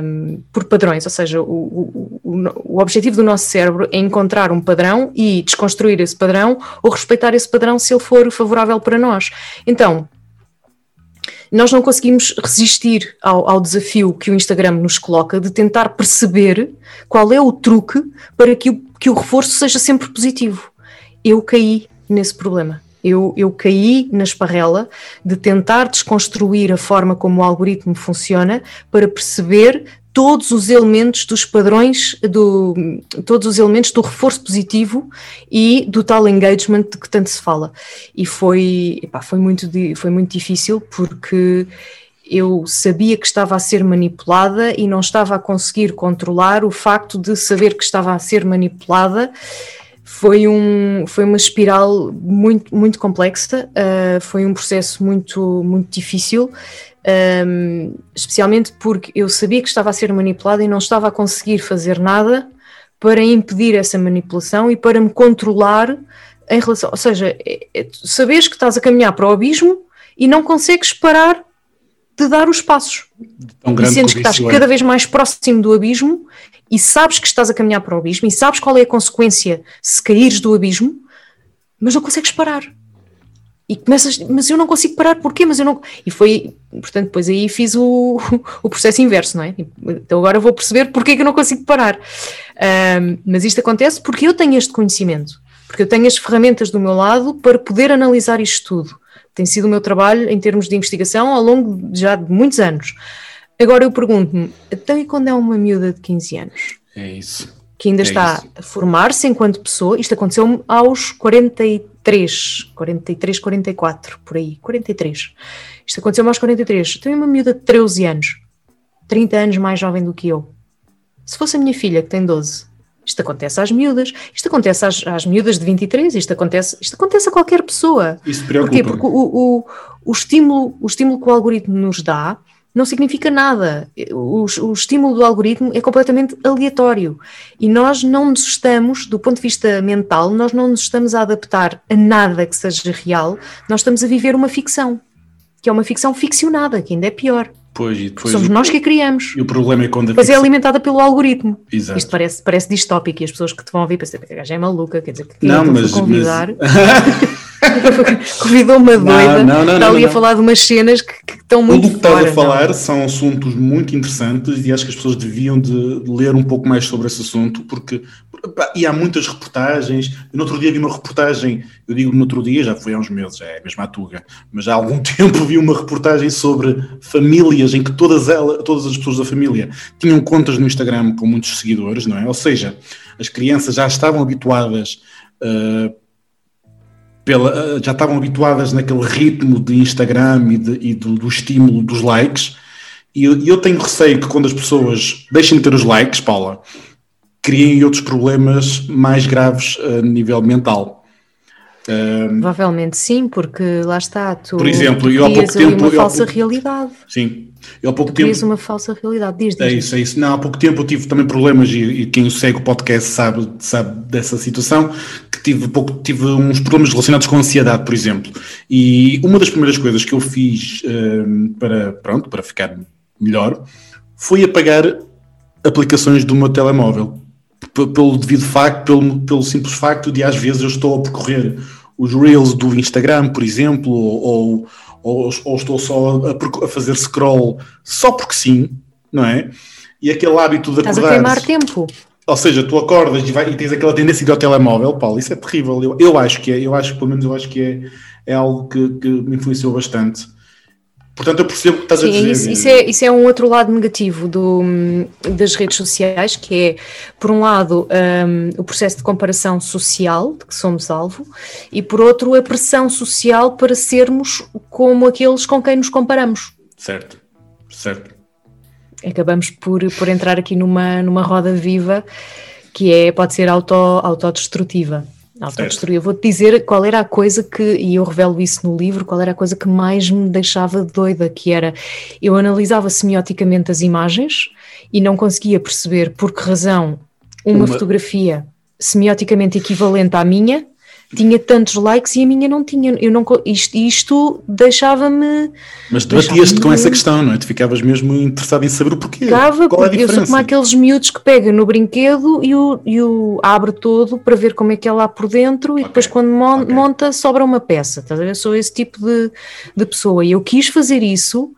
um, por padrões, ou seja, o, o, o, objetivo do nosso cérebro é encontrar um padrão e desconstruir esse padrão ou respeitar esse padrão se ele for favorável para nós. Então, nós não conseguimos resistir ao, ao, desafio que o Instagram nos coloca de tentar perceber qual é o truque para que o, que o reforço seja sempre positivo eu caí nesse problema. Eu, eu caí na esparrela de tentar desconstruir a forma como o algoritmo funciona para perceber todos os elementos dos padrões, do, todos os elementos do reforço positivo e do tal engagement de que tanto se fala. E foi, epá, foi, muito, foi muito difícil porque eu sabia que estava a ser manipulada e não estava a conseguir controlar o facto de saber que estava a ser manipulada foi, um, foi uma espiral muito, muito complexa, uh, foi um processo muito, muito difícil, um, especialmente porque eu sabia que estava a ser manipulada e não estava a conseguir fazer nada para impedir essa manipulação e para me controlar em relação. Ou seja, é, é, sabes que estás a caminhar para o abismo e não consegues parar de dar os passos. E sentes que estás é. cada vez mais próximo do abismo e sabes que estás a caminhar para o abismo e sabes qual é a consequência se caíres do abismo, mas não consegues parar. E começas, mas eu não consigo parar, porquê? Mas eu não. E foi, portanto, depois aí fiz o, o processo inverso, não é? Então agora vou perceber porquê que eu não consigo parar. Um, mas isto acontece porque eu tenho este conhecimento, porque eu tenho as ferramentas do meu lado para poder analisar isto tudo. Tem sido o meu trabalho em termos de investigação ao longo já de muitos anos. Agora eu pergunto-me, então e quando é uma miúda de 15 anos? É isso. Que ainda é está isso. a formar-se enquanto pessoa, isto aconteceu aos 43, 43, 44, por aí, 43. Isto aconteceu aos 43. Tenho uma miúda de 13 anos, 30 anos mais jovem do que eu. Se fosse a minha filha, que tem 12, isto acontece às miúdas, isto acontece às, às miúdas de 23, isto acontece, isto acontece a qualquer pessoa. Isso preocupa. Porquê? Porque o, o, o, estímulo, o estímulo que o algoritmo nos dá não significa nada. O, o, estímulo do algoritmo é completamente aleatório e nós não nos estamos, do ponto de vista mental, nós não nos estamos a adaptar a nada que seja real, nós estamos a viver uma ficção, que é uma ficção ficcionada, que ainda é pior. Pois, e depois Somos o, nós que a criamos. E o problema é quando é ficção... é alimentada pelo algoritmo. Exato. Isto parece, parece distópico e as pessoas que te vão ouvir pensam que a já é maluca, quer dizer, que não, mas, convidar. Mas... Convidou uma doida, não, não, está ali a falar de umas cenas que, que estão muito Tudo o que estás a falar são assuntos muito interessantes e acho que as pessoas deviam de ler um pouco mais sobre esse assunto, porque e há muitas reportagens. Eu, no outro dia vi uma reportagem, eu digo no outro dia, já foi há uns meses, já é mesmo à Tuga, mas há algum tempo vi uma reportagem sobre famílias em que todas, elas, todas as pessoas da família tinham contas no Instagram com muitos seguidores, não é? Ou seja, as crianças já estavam habituadas uh, pela, já estavam habituadas naquele ritmo de Instagram e, de, e do, do, estímulo dos likes. E eu, eu, tenho receio que quando as pessoas deixem de ter os likes, Paula, criem outros problemas mais graves a nível mental. Um, Provavelmente sim, porque lá está, tu, por exemplo, eu há pouco tempo uma falsa pouco, realidade. Sim, eu há pouco tu tempo uma falsa realidade, diz, diz É isso, é isso. Não, há pouco tempo eu tive também problemas e, e quem segue o podcast sabe, sabe dessa situação que tive pouco tive uns problemas relacionados com ansiedade, por exemplo. E uma das primeiras coisas que eu fiz um, para pronto para ficar melhor foi apagar aplicações do meu telemóvel pelo devido facto, pelo, pelo simples facto de às vezes eu estou a percorrer os reels do Instagram, por exemplo, ou, ou, ou estou só a, a, fazer scroll só porque sim, não é? E aquele hábito de acordar. Estás a queimar tempo. Ou seja, tu acordas e, vai, e tens aquela tendência de ir ao telemóvel, Paulo, isso é terrível. Eu, eu acho que é, eu acho, pelo menos eu acho que é, é algo que, que me influenciou bastante. Portanto, eu percebo o que estás Sim, a dizer. Isso, isso, é, isso é um outro lado negativo do, das redes sociais, que é, por um lado, um, o processo de comparação social, de que somos alvo, e por outro, a pressão social para sermos como aqueles com quem nos comparamos. Certo, certo. Acabamos por, por entrar aqui numa, numa roda viva que é, pode ser auto, autodestrutiva. Autodestruir. Eu vou-te dizer qual era a coisa que, e eu revelo isso no livro, qual era a coisa que mais me deixava doida, que era, eu analisava semioticamente as imagens e não conseguia perceber por que razão uma, uma... fotografia semioticamente equivalente à minha tinha tantos likes e a minha não tinha. Eu não, isto isto deixava-me. Mas debatias-te com essa questão, não é? Tu ficavas mesmo interessado em saber o porquê. Ficava, Qual é a eu sou como aqueles miúdos que pega no brinquedo e o, e o abre todo para ver como é que é lá por dentro e okay. depois quando mon, okay. monta sobra uma peça. Estás a ver? Eu sou esse tipo de, de pessoa e eu quis fazer isso.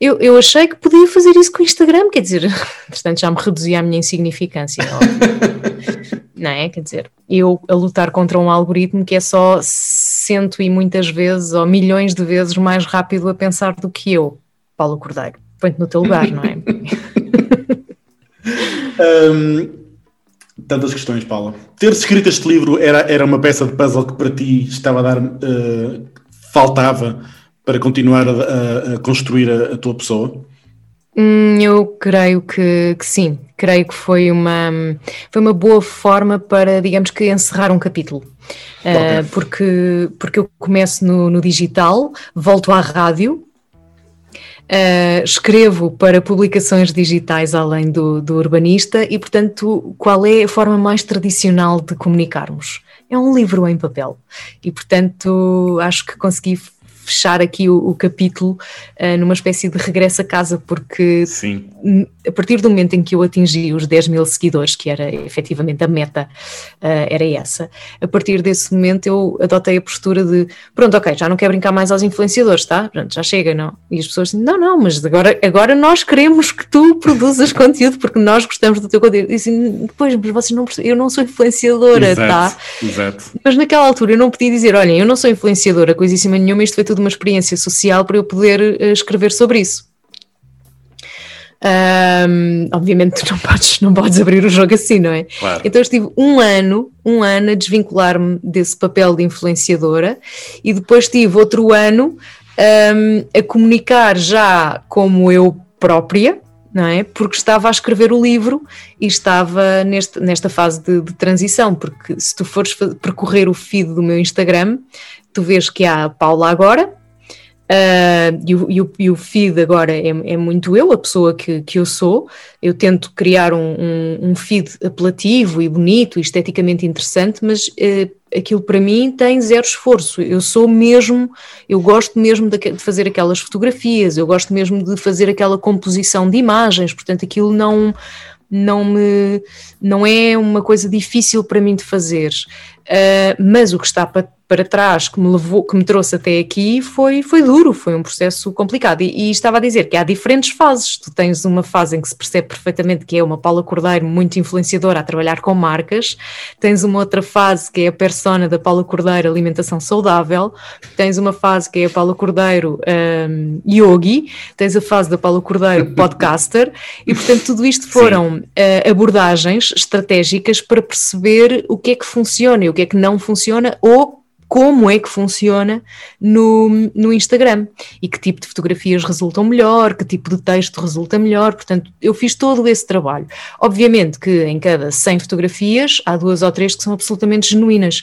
Eu, eu achei que podia fazer isso com o Instagram, quer dizer, portanto já me reduzia a minha insignificância. não é? Quer dizer, eu a lutar contra um algoritmo que é só cento e muitas vezes ou milhões de vezes mais rápido a pensar do que eu, Paulo Cordeiro. Põe-te no teu lugar, não é? um, tantas questões, Paula. Ter escrito este livro era, era uma peça de puzzle que para ti estava a dar, uh, faltava para continuar a, a, construir a, a tua pessoa? Hum, eu creio que, que, sim, creio que foi uma, foi uma boa forma para, digamos que, encerrar um capítulo. Uh, porque, porque eu começo no, no digital, volto à rádio, Uh, escrevo para publicações digitais além do, do, urbanista e, portanto, qual é a forma mais tradicional de comunicarmos? É um livro em papel. E, portanto, acho que consegui fechar aqui o, o capítulo uh, numa espécie de regresso a casa, porque Sim. a partir do momento em que eu atingi os 10 mil seguidores, que era efetivamente a meta, uh, era essa, a partir desse momento eu adotei a postura de pronto, ok, já não quero brincar mais aos influenciadores, tá? Pronto, já chega, não? E as pessoas dizem, não, não, mas agora, agora nós queremos que tu produzas conteúdo porque nós gostamos do teu conteúdo. E assim, depois, mas vocês não eu não sou influenciadora, exato, tá? Exato. Mas naquela altura eu não podia dizer, olhem, eu não sou influenciadora, coisíssima nenhuma, isto foi tudo uma experiência social para eu poder uh, escrever sobre isso. Um, obviamente tu não podes, não podes abrir o jogo assim, não é? Claro. Então eu estive um ano, um ano a desvincular-me desse papel de influenciadora e depois tive outro ano um, a comunicar já como eu própria, não é? Porque estava a escrever o livro e estava neste, nesta fase de, de transição, porque se tu fores percorrer o feed do meu Instagram, tu vês que há a Paula agora, Uh, e, o, e, o, e, o, feed agora é, é, muito eu, a pessoa que, que eu sou. Eu tento criar um, um, um feed apelativo e bonito e esteticamente interessante, mas uh, aquilo para mim tem zero esforço. Eu sou mesmo, eu gosto mesmo de, de, fazer aquelas fotografias, eu gosto mesmo de fazer aquela composição de imagens, portanto aquilo não. Não, me, não é uma coisa difícil para mim de fazer, uh, mas o que está para para trás que me levou, que me trouxe até aqui foi, foi duro, foi um processo complicado. E, e, estava a dizer que há diferentes fases. Tu tens uma fase em que se percebe perfeitamente que é uma Paula Cordeiro muito influenciadora a trabalhar com marcas, tens uma outra fase que é a persona da Paula Cordeiro, alimentação saudável, tens uma fase que é a Paula Cordeiro um, yogi, tens a fase da Paula Cordeiro podcaster, e portanto tudo isto foram uh, abordagens estratégicas para perceber o que é que funciona e o que é que não funciona ou como é que funciona no, no Instagram e que tipo de fotografias resultam melhor, que tipo de texto resulta melhor. Portanto, eu fiz todo esse trabalho. Obviamente que em cada 100 fotografias há duas ou três que são absolutamente genuínas.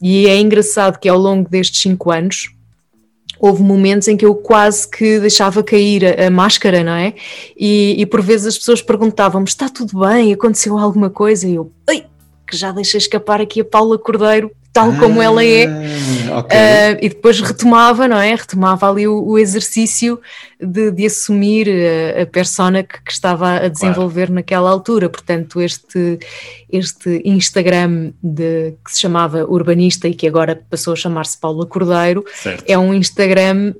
E é engraçado que ao longo destes cinco anos houve momentos em que eu quase que deixava cair a, a máscara, não é? E, e, por vezes as pessoas perguntavam-me: está tudo bem? Aconteceu alguma coisa? E eu, ei, que já deixei escapar aqui a Paula Cordeiro tal ah, como ela é, okay. uh, e depois retomava, não é? Retomava ali o, o exercício de, de, assumir a, a persona que, que, estava a desenvolver claro. naquela altura. Portanto, este, este Instagram de, que se chamava Urbanista e que agora passou a chamar-se Paula Cordeiro, certo. é um Instagram.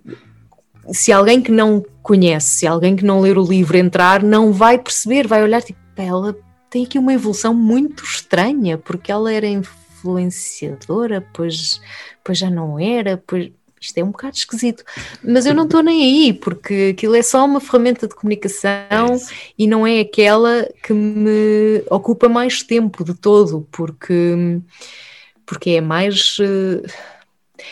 Se alguém que não conhece, se alguém que não ler o livro entrar, não vai perceber, vai olhar tipo, ela tem aqui uma evolução muito estranha, porque ela era influenciadora, pois, pois já não era, pois isto é um bocado esquisito. Mas eu não estou nem aí, porque aquilo é só uma ferramenta de comunicação é e não é aquela que me ocupa mais tempo de todo, porque, porque é mais. Eh,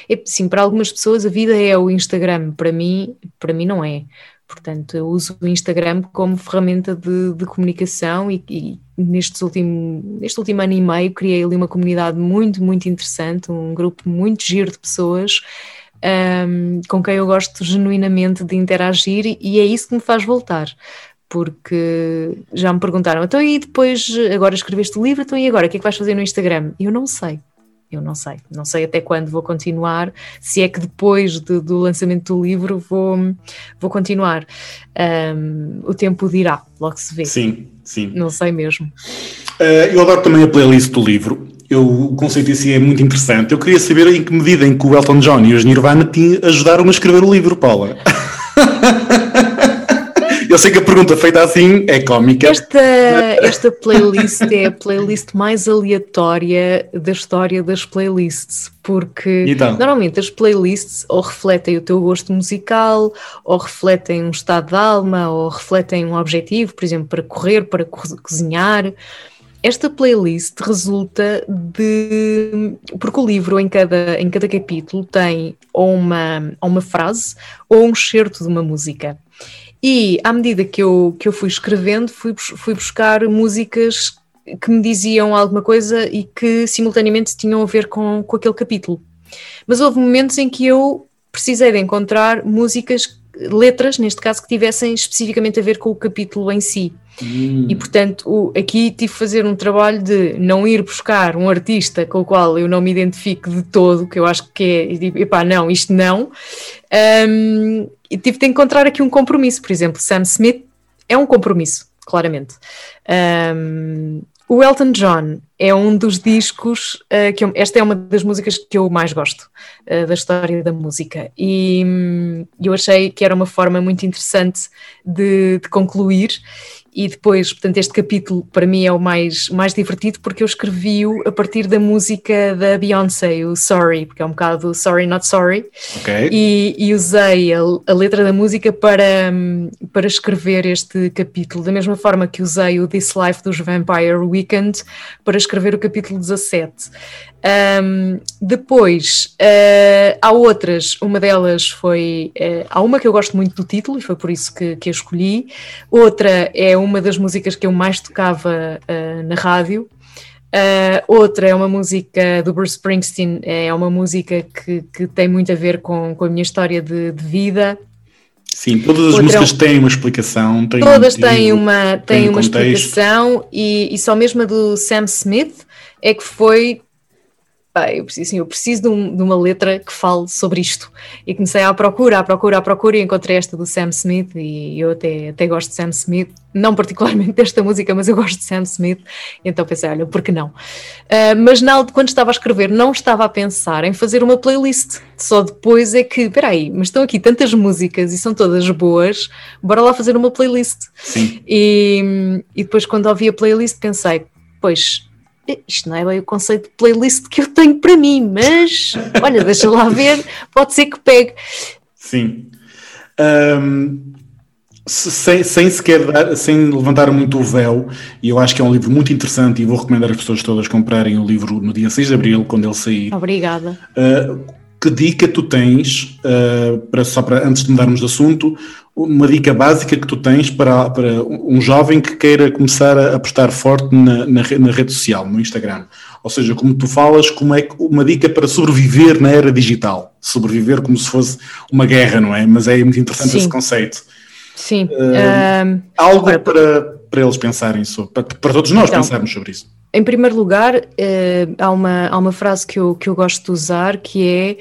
é, sim, para algumas pessoas a vida é o Instagram, para mim, para mim não é. Portanto, eu uso o Instagram como ferramenta de, de comunicação e, e nestes último, neste último ano e meio criei ali uma comunidade muito, muito interessante, um grupo muito giro de pessoas um, com quem eu gosto genuinamente de interagir e é isso que me faz voltar. Porque já me perguntaram, então e depois, agora escreveste o livro, então e agora, o que é que vais fazer no Instagram? Eu não sei eu não sei. Não sei até quando vou continuar, se é que depois de, do lançamento do livro vou, vou continuar. Um, o tempo dirá, logo se vê. Sim, sim. Não sei mesmo. Uh, eu adoro também a playlist do livro. Eu, o conceito em si é muito interessante. Eu queria saber em que medida em que o Elton John e os Nirvana te ajudaram a escrever o livro, Paula. Eu sei que a pergunta feita assim é cómica. Esta, esta playlist é a playlist mais aleatória da história das playlists, porque então? normalmente as playlists ou refletem o teu gosto musical, ou refletem um estado de alma, ou refletem um objetivo, por exemplo, para correr, para co cozinhar. Esta playlist resulta de. Porque o livro, em cada, em cada capítulo, tem ou uma, ou uma frase ou um excerto de uma música. E à medida que eu, que eu fui escrevendo, fui, fui buscar músicas que me diziam alguma coisa e que simultaneamente tinham a ver com, com aquele capítulo. Mas houve momentos em que eu precisei de encontrar músicas, letras, neste caso, que tivessem especificamente a ver com o capítulo em si. Hum. E portanto, o, aqui tive que fazer um trabalho de não ir buscar um artista com o qual eu não me identifico de todo, que eu acho que é, tipo, epá, não, isto não. Um, e tive de encontrar aqui um compromisso, por exemplo, Sam Smith é um compromisso, claramente. Um, o Elton John é um dos discos uh, que eu, esta é uma das músicas que eu mais gosto uh, da história da música. E um, eu achei que era uma forma muito interessante de, de concluir e depois, portanto, este capítulo para mim é o mais, mais divertido porque eu escrevi-o a partir da música da Beyoncé, o Sorry, porque é um bocado Sorry Not Sorry, okay. e, e, usei a, a, letra da música para, para escrever este capítulo, da mesma forma que usei o This Life dos Vampire Weekend para escrever o capítulo 17. Um, depois, uh, há outras, uma delas foi. Uh, há uma que eu gosto muito do título e foi por isso que, que a escolhi. Outra é uma das músicas que eu mais tocava uh, na rádio. outra é uma música do Bruce Springsteen, é uma música que, que tem muito a ver com, com a minha história de, de vida. Sim, todas as outra, músicas têm uma explicação. Têm todas têm uma, têm, têm uma explicação e, e só mesmo a do Sam Smith é que foi pá, eu preciso, assim, eu preciso de, um, de, uma letra que fale sobre isto. E comecei à procura, à procura, à procura e encontrei esta do Sam Smith e eu até, até gosto de Sam Smith, não particularmente desta música, mas eu gosto de Sam Smith, então pensei, olha, por que não? Uh, mas na, quando estava a escrever, não estava a pensar em fazer uma playlist, só depois é que, peraí, mas estão aqui tantas músicas e são todas boas, bora lá fazer uma playlist. Sim. E, e depois quando ouvi a playlist pensei, pois isto não é bem o conceito de playlist que eu tenho para mim, mas olha, deixa lá ver, pode ser que pegue. Sim. Um, sem, sem sequer dar, sem levantar muito o véu, e eu acho que é um livro muito interessante e vou recomendar às pessoas todas comprarem o livro no dia 6 de Abril, quando ele sair. Obrigada. Uh, que dica tu tens, uh, para, só para antes de mudarmos de assunto, uma dica básica que tu tens para, para um jovem que queira começar a apostar forte na, na, na, rede social, no Instagram? Ou seja, como tu falas, como é uma dica para sobreviver na era digital? Sobreviver como se fosse uma guerra, não é? Mas é muito interessante Sim. esse conceito. Sim. Uh, algo para, para, para eles pensarem sobre, para, para todos nós então, pensarmos sobre isso. Em primeiro lugar, uh, há, uma, há uma frase que eu, que eu gosto de usar que é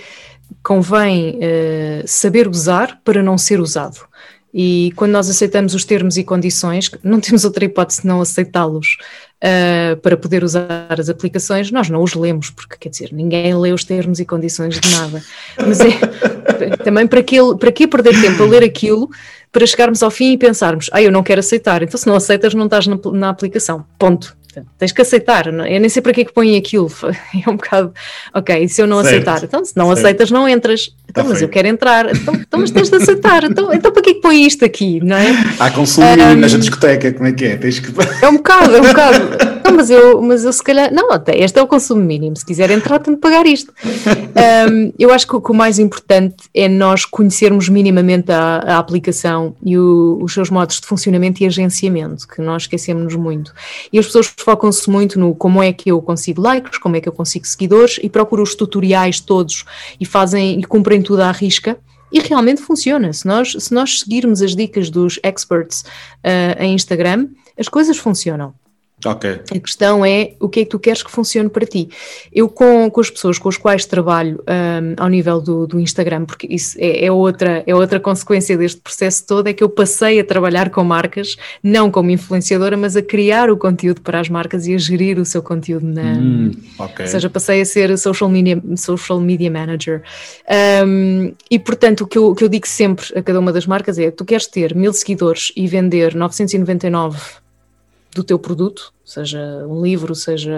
convém uh, saber usar para não ser usado. E quando nós aceitamos os termos e condições, não temos outra hipótese não aceitá-los uh, para poder usar as aplicações, nós não os lemos, porque quer dizer, ninguém lê os termos e condições de nada. Mas é também para que, para que perder tempo a ler aquilo para chegarmos ao fim e pensarmos, ah, eu não quero aceitar, então se não aceitas não estás na, na aplicação, ponto. Tens que aceitar, não? É? eu nem sei para que é que põe aquilo, é um bocado, ok, e se eu não certo. aceitar? Então, se não certo. aceitas, não entras. Então, tá mas eu quero entrar, então, então mas tens de aceitar, então, então para que é que põe isto aqui, não é? Há consumo um, na discoteca, como é que é? Tens que... É um bocado, é um bocado. Não, mas eu, mas eu se calhar, não, até este é o consumo mínimo, se quiser entrar, tenho de pagar isto. Um, eu acho que o, que o, mais importante é nós conhecermos minimamente a, a aplicação e o, os seus modos de funcionamento e agenciamento, que nós esquecemos muito. E as pessoas focam-se muito no como é que eu consigo likes, como é que eu consigo seguidores e procuram os tutoriais todos e fazem e cumprem tudo à risca. E realmente funciona. Se nós, se nós seguirmos as dicas dos experts uh, em Instagram, as coisas funcionam. Ok. A questão é o que é que tu queres que funcione para ti. Eu, com, com as pessoas com as quais trabalho um, ao nível do, do Instagram, porque isso é, é, outra, é outra consequência deste processo todo, é que eu passei a trabalhar com marcas, não como influenciadora, mas a criar o conteúdo para as marcas e a gerir o seu conteúdo na. Hum, okay. Ou seja, passei a ser social media, social media manager. Um, e portanto, o que, eu, o que eu digo sempre a cada uma das marcas é: tu queres ter mil seguidores e vender 999 do teu produto, seja um livro, seja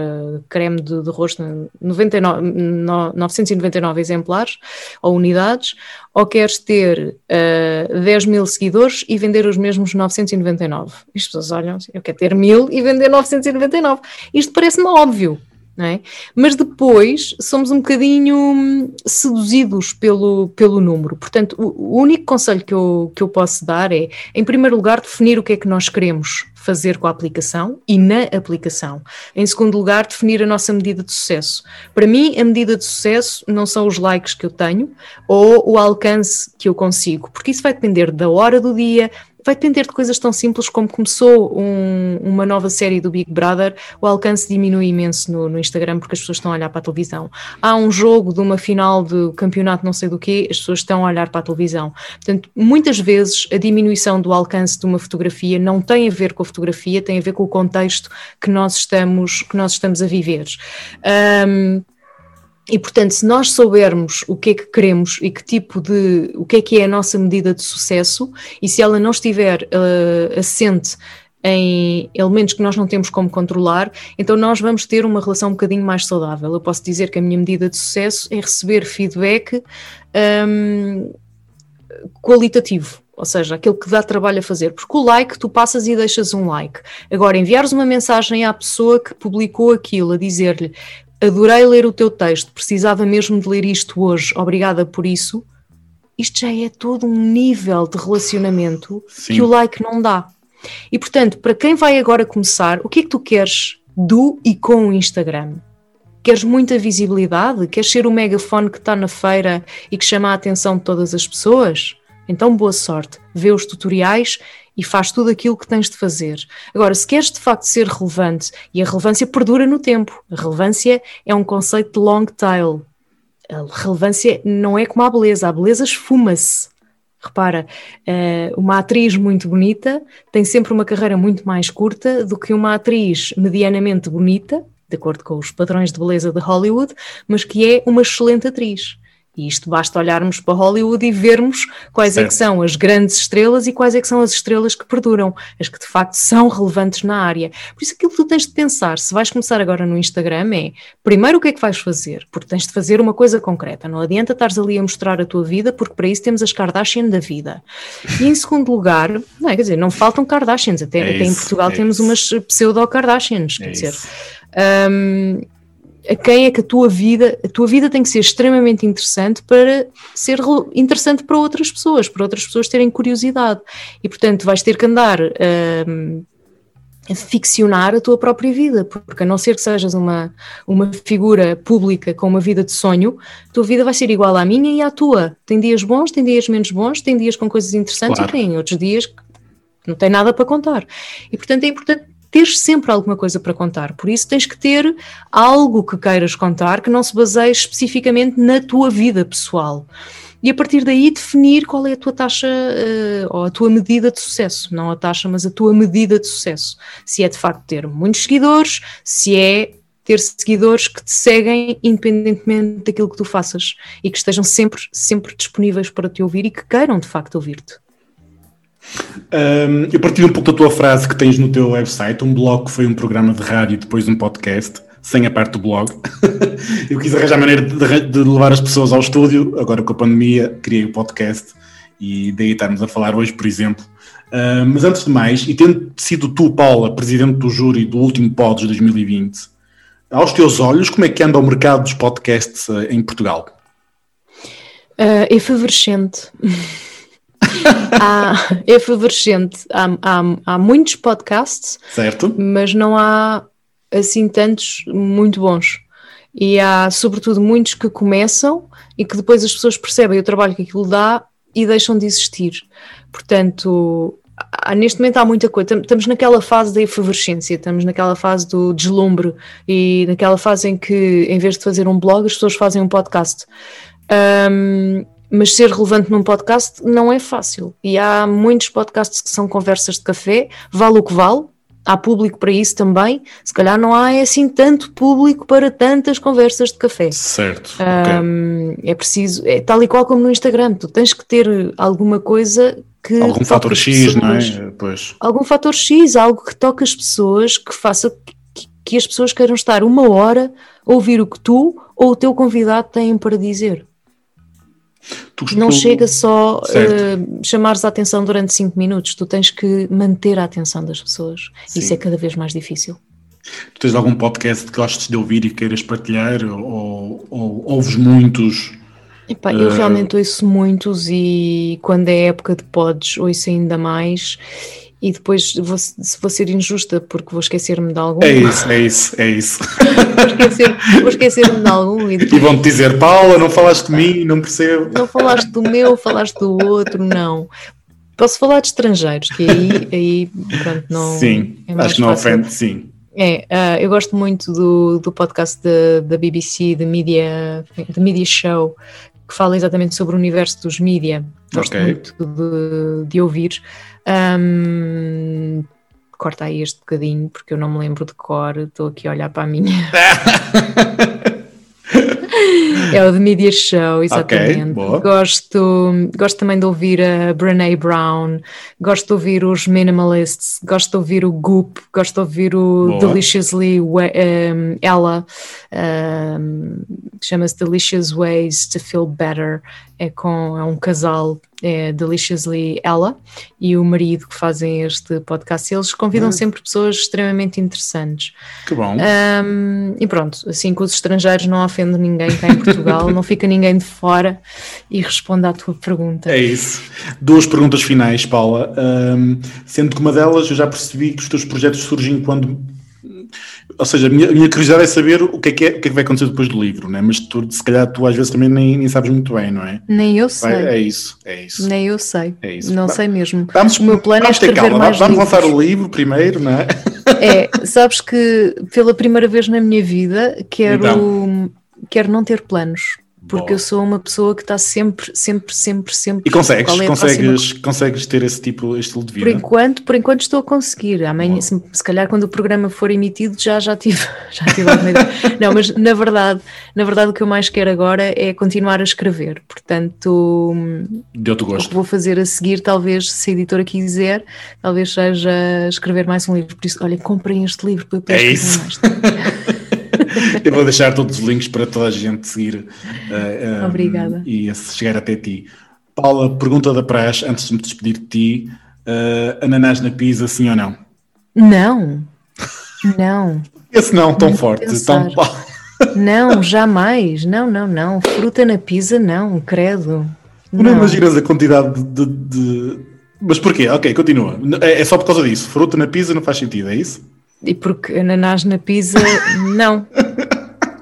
creme de, de rosto, 99, 999 exemplares ou unidades, ou queres ter uh, eh, 10 mil seguidores e vender os mesmos 999. E as pessoas olham assim, eu quero ter mil e vender 999. Isto parece-me óbvio, é? Mas depois somos um bocadinho hum, seduzidos pelo, pelo número. Portanto, o, o, único conselho que eu, que eu posso dar é, em primeiro lugar, definir o que é que nós queremos fazer com a aplicação e na aplicação. Em segundo lugar, definir a nossa medida de sucesso. Para mim, a medida de sucesso não são os likes que eu tenho ou o alcance que eu consigo, porque isso vai depender da hora do dia, vai depender de coisas tão simples como começou um, uma nova série do Big Brother, o alcance diminui imenso no, no, Instagram porque as pessoas estão a olhar para a televisão. Há um jogo de uma final de campeonato não sei do que, as pessoas estão a olhar para a televisão. Portanto, muitas vezes a diminuição do alcance de uma fotografia não tem a ver com a fotografia, tem a ver com o contexto que nós estamos, que nós estamos a viver. Um, e portanto, se nós soubermos o que é que queremos e que tipo de, o que é que é a nossa medida de sucesso, e se ela não estiver uh, assente em elementos que nós não temos como controlar, então nós vamos ter uma relação um bocadinho mais saudável. Eu posso dizer que a minha medida de sucesso é receber feedback um, qualitativo, ou seja, aquilo que dá trabalho a fazer, porque o like tu passas e deixas um like. Agora, enviares uma mensagem à pessoa que publicou aquilo, a dizer-lhe adorei ler o teu texto, precisava mesmo de ler isto hoje, obrigada por isso. Isto já é todo um nível de relacionamento Sim. que o like não dá. E portanto, para quem vai agora começar, o que é que tu queres do e com o Instagram? Queres muita visibilidade? Queres ser o megafone que está na feira e que chama a atenção de todas as pessoas? Então, boa sorte. Vê os tutoriais e faz tudo aquilo que tens de fazer. Agora, se queres de facto ser relevante, e a relevância perdura no tempo, a relevância é um conceito de long tail. A relevância não é como a beleza, a beleza esfuma-se. Repara, eh, uma atriz muito bonita tem sempre uma carreira muito mais curta do que uma atriz medianamente bonita, de acordo com os padrões de beleza de Hollywood, mas que é uma excelente atriz. E isto basta olharmos para Hollywood e vermos quais certo. é que são as grandes estrelas e quais é que são as estrelas que perduram, as que de facto são relevantes na área. Por isso aquilo que tu tens de pensar, se vais começar agora no Instagram é, primeiro o que é que vais fazer? Porque tens de fazer uma coisa concreta, não adianta estares ali a mostrar a tua vida, porque para isso temos as Kardashian da vida. E em segundo lugar, não é, quer dizer, não faltam Kardashians, até, é até isso, em Portugal é temos isso. umas pseudo-Kardashians, quer é dizer... A quem é que a tua vida, a tua vida tem que ser extremamente interessante para ser interessante para outras pessoas, para outras pessoas terem curiosidade. E portanto vais ter que andar uh, a ficcionar a tua própria vida, porque a não ser que sejas uma, uma figura pública com uma vida de sonho, a tua vida vai ser igual à minha e à tua. Tem dias bons, tem dias menos bons, tem dias com coisas interessantes claro. e tem outros dias que não tem nada para contar. E portanto é importante teres sempre alguma coisa para contar. Por isso tens que ter algo que queiras contar que não se baseie especificamente na tua vida pessoal. E a partir daí definir qual é a tua taxa uh, ou a tua medida de sucesso. Não a taxa, mas a tua medida de sucesso. Se é de facto ter muitos seguidores, se é ter seguidores que te seguem independentemente daquilo que tu faças e que estejam sempre, sempre disponíveis para te ouvir e que queiram de facto ouvir-te. Um, eu partilho um pouco da tua frase que tens no teu website. Um blog foi um programa de rádio e depois um podcast, sem a parte do blog. eu quis arranjar maneira de, de, levar as pessoas ao estúdio. Agora com a pandemia, criei o podcast e daí estarmos a falar hoje, por exemplo. Uh, mas antes de mais, e tendo sido tu, Paula, presidente do júri do último pod de 2020, aos teus olhos, como é que anda o mercado dos podcasts uh, em Portugal? Uh, efervescente há, é efervescente. Há, há, há muitos podcasts, certo. mas não há assim tantos muito bons. E há, sobretudo, muitos que começam e que depois as pessoas percebem o trabalho que aquilo dá e deixam de existir. Portanto, há, neste momento há muita coisa. Estamos naquela fase da efervescência, estamos naquela fase do deslumbre e naquela fase em que, em vez de fazer um blog, as pessoas fazem um podcast. Um, mas ser relevante num podcast não é fácil. E há muitos podcasts que são conversas de café, vale o que vale, há público para isso também. Se calhar não há assim tanto público para tantas conversas de café. Certo. Um, okay. É preciso, é tal e qual como no Instagram, tu tens que ter alguma coisa que. Algum fator X, não é? Pois. Algum fator X, algo que toque as pessoas, que faça que, que as pessoas queiram estar uma hora a ouvir o que tu ou o teu convidado têm para dizer. Não chega só uh, chamares a atenção durante 5 minutos, tu tens que manter a atenção das pessoas. Sim. Isso é cada vez mais difícil. Tu tens algum podcast que gostes de ouvir e queiras partilhar? Ou, ou ouves muitos? Epá, eu uh... realmente ouço muitos e quando é época de pods ouço ainda mais e depois vou, vou ser injusta porque vou esquecer-me de algum. É isso, é isso, é isso. vou esquecer-me esquecer de algum. E, depois... e vão-te dizer, Paula, não falaste de mim, não percebo. Não falaste do meu, falaste do outro, não. Posso falar de estrangeiros, que aí, aí pronto, não. Sim, é acho que não ofende, sim. É, uh, eu gosto muito do, do podcast da BBC, de Media, de Media Show, que fala exatamente sobre o universo dos mídia. Gosto okay. muito de, de ouvir. Um, corta aí este bocadinho, porque eu não me lembro de cor, estou aqui a olhar para a minha. é o The Media Show, exatamente. Okay, gosto, gosto também de ouvir a Brené Brown, gosto de ouvir os Minimalists, gosto de ouvir o Goop, gosto de ouvir o boa. Deliciously um, Ella, um, chama-se Delicious Ways to Feel Better, é com é um casal é Deliciously Ella e o marido que fazem este podcast. Eles convidam hum. sempre pessoas extremamente interessantes. Que bom. Um, e pronto, assim com os estrangeiros não ofendo ninguém cá em Portugal, não fica ninguém de fora e responde à tua pergunta. É isso. Duas perguntas finais, Paula. Um, sendo que uma delas eu já percebi que os teus projetos surgem quando ou seja, a minha, a minha, curiosidade é saber o que é que, é, o que, é que vai acontecer depois do livro, né? mas tu, se calhar tu às vezes também nem, nem sabes muito bem, não é? Nem eu sei. Vai, é isso, é isso. Nem eu sei. É isso. Não sei mesmo. Vamos, o meu plano vamos é escrever calma, mais Vamos livros. lançar o livro primeiro, não é? É, sabes que pela primeira vez na minha vida quero, então. quero não ter planos porque Boa. eu sou uma pessoa que está sempre, sempre, sempre, sempre. E consegues, é consegues, consegues ter esse tipo, este estilo de vida? Por enquanto, por enquanto estou a conseguir. Amanhã, se, se, calhar quando o programa for emitido já já tive, já tive alguma ideia. Não, mas na verdade, na verdade o que eu mais quero agora é continuar a escrever. Portanto, deu-te gosto. O que vou fazer a seguir, talvez, se a editora quiser, talvez seja escrever mais um livro. Por isso, olha, comprem este livro para eu É isso. Mais. Eu vou deixar todos os links para toda a gente seguir uh, um, Obrigada. e chegar até ti. Paula, pergunta da praxe, antes de me despedir de ti: uh, ananás na pizza, sim ou não? Não, não. Esse não, tão forte. Tão... Não, jamais. Não, não, não. Fruta na pizza, não, credo. Tu não imaginas a quantidade de, de, de... Mas porquê? Ok, continua. É, é só por causa disso. Fruta na pizza não faz sentido, é isso? E porque ananás na pizza, não.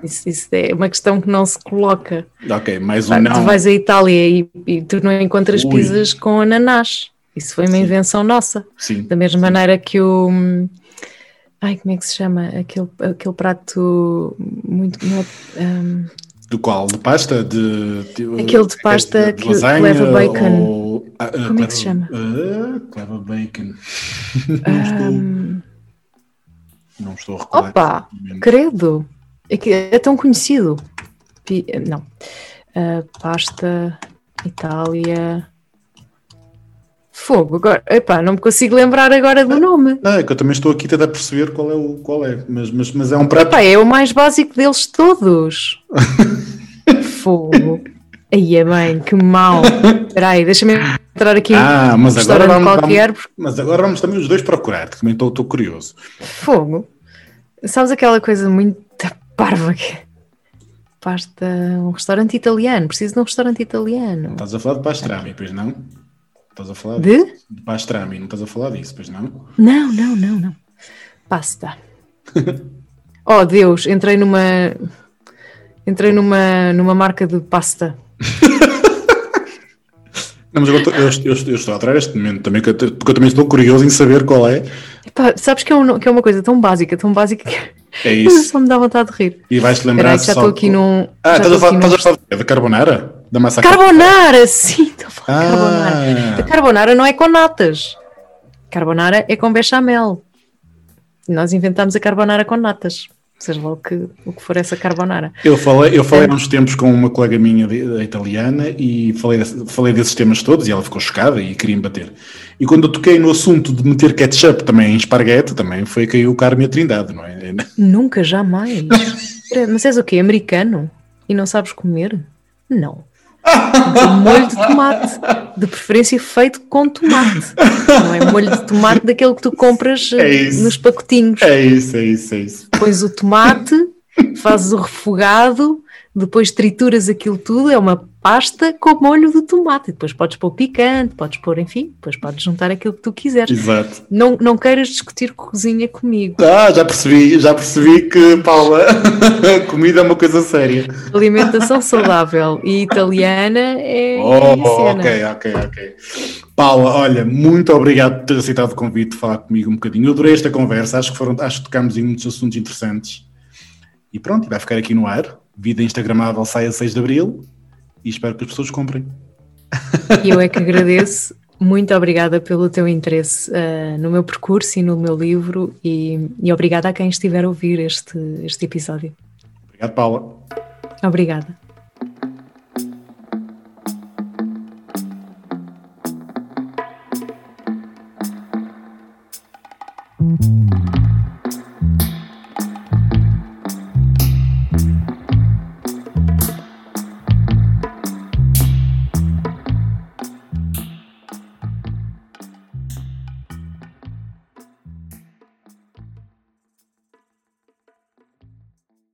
Isso, isso, é uma questão que não se coloca. Ok, mais um não. Tu vais à Itália e, e tu não encontras Ui. pizzas com ananás. Isso foi uma Sim. invenção nossa. Sim. Da mesma Sim. maneira que o. Ai, como é que se chama? Aquele, aquele prato muito. Um, do qual? De pasta? De, de Aquele de pasta de que leva bacon. Ou, uh, Como leva, é que se chama? Uh, leva bacon. Um... Não estou a recordar. Opa, credo! É, que é tão conhecido. Não. Uh, pasta, Itália. Fogo, agora, epá, não me consigo lembrar agora do nome. Não, é que eu também estou aqui a tentar perceber qual é, o, qual é, mas, mas, mas é um prato. Epá, é o mais básico deles todos. Fogo. Aí é bem, que mal. Espera aí, deixa-me entrar aqui ah, mas agora vamos, qualquer. Vamos, mas agora vamos também os dois procurar, que também estou curioso. Fogo. Sabes aquela coisa muito parva que? Pasta, um restaurante italiano, preciso de um restaurante italiano. Estás a falar de pastrami, pois não? Estás a falar de? De pastrami, não estás a falar disso, pois não? Não, não, não, não. Pasta. oh Deus, entrei numa entrei numa, numa marca de pasta. Não, mas eu, eu, eu, eu, estou a atrair este momento também, porque eu também estou curioso em saber qual é. Epá, sabes que é, um, que é uma coisa tão básica, tão básica que é isso. só me dá vontade de rir. E vais-te lembrar Peraí, já estou aqui num. Ah, estás a, falar, estás a falar da carbonara? Da massa Carbonara, sim, estou a falar ah. carbonara. A carbonara não é com natas. Carbonara é com bechamel. Nós inventamos a carbonara com natas seja lá o que, o que for essa carbonara. Eu falei, eu falei há uns tempos com uma colega minha de, italiana e falei, falei desses temas todos e ela ficou chocada e queria me bater. E quando eu toquei no assunto de meter ketchup também em esparguete, também foi que caiu o Carme a Trindade, não é? Nunca, jamais. Mas és o quê? Americano? E não sabes comer? Não. Molho de tomate, de preferência feito com tomate. Não é molho de tomate daquele que tu compras é nos pacotinhos. É isso, é isso, é isso. Pões o tomate, fazes o refogado, depois trituras aquilo tudo, é uma pasta com molho de tomate. Depois podes pôr picante, podes pôr, enfim, depois podes juntar aquilo que tu quiseres. Exato. Não, não queiras discutir cozinha comigo. Ah, já percebi, já percebi que, Paula, comida é uma coisa séria. Alimentação saudável e italiana é. Oh, ok, ok, ok. Paula, olha, muito obrigado por ter aceitado o convite de falar comigo um bocadinho. Eu adorei esta conversa, acho que, foram, acho que tocámos em muitos assuntos interessantes. E pronto, vai ficar aqui no ar. Vida Instagramável sai a 6 de Abril e espero que as pessoas comprem. Eu é que agradeço. Muito obrigada pelo teu interesse uh, no meu percurso e no meu livro e, e obrigada a quem estiver a ouvir este, este episódio. Obrigado, Paula. Obrigada.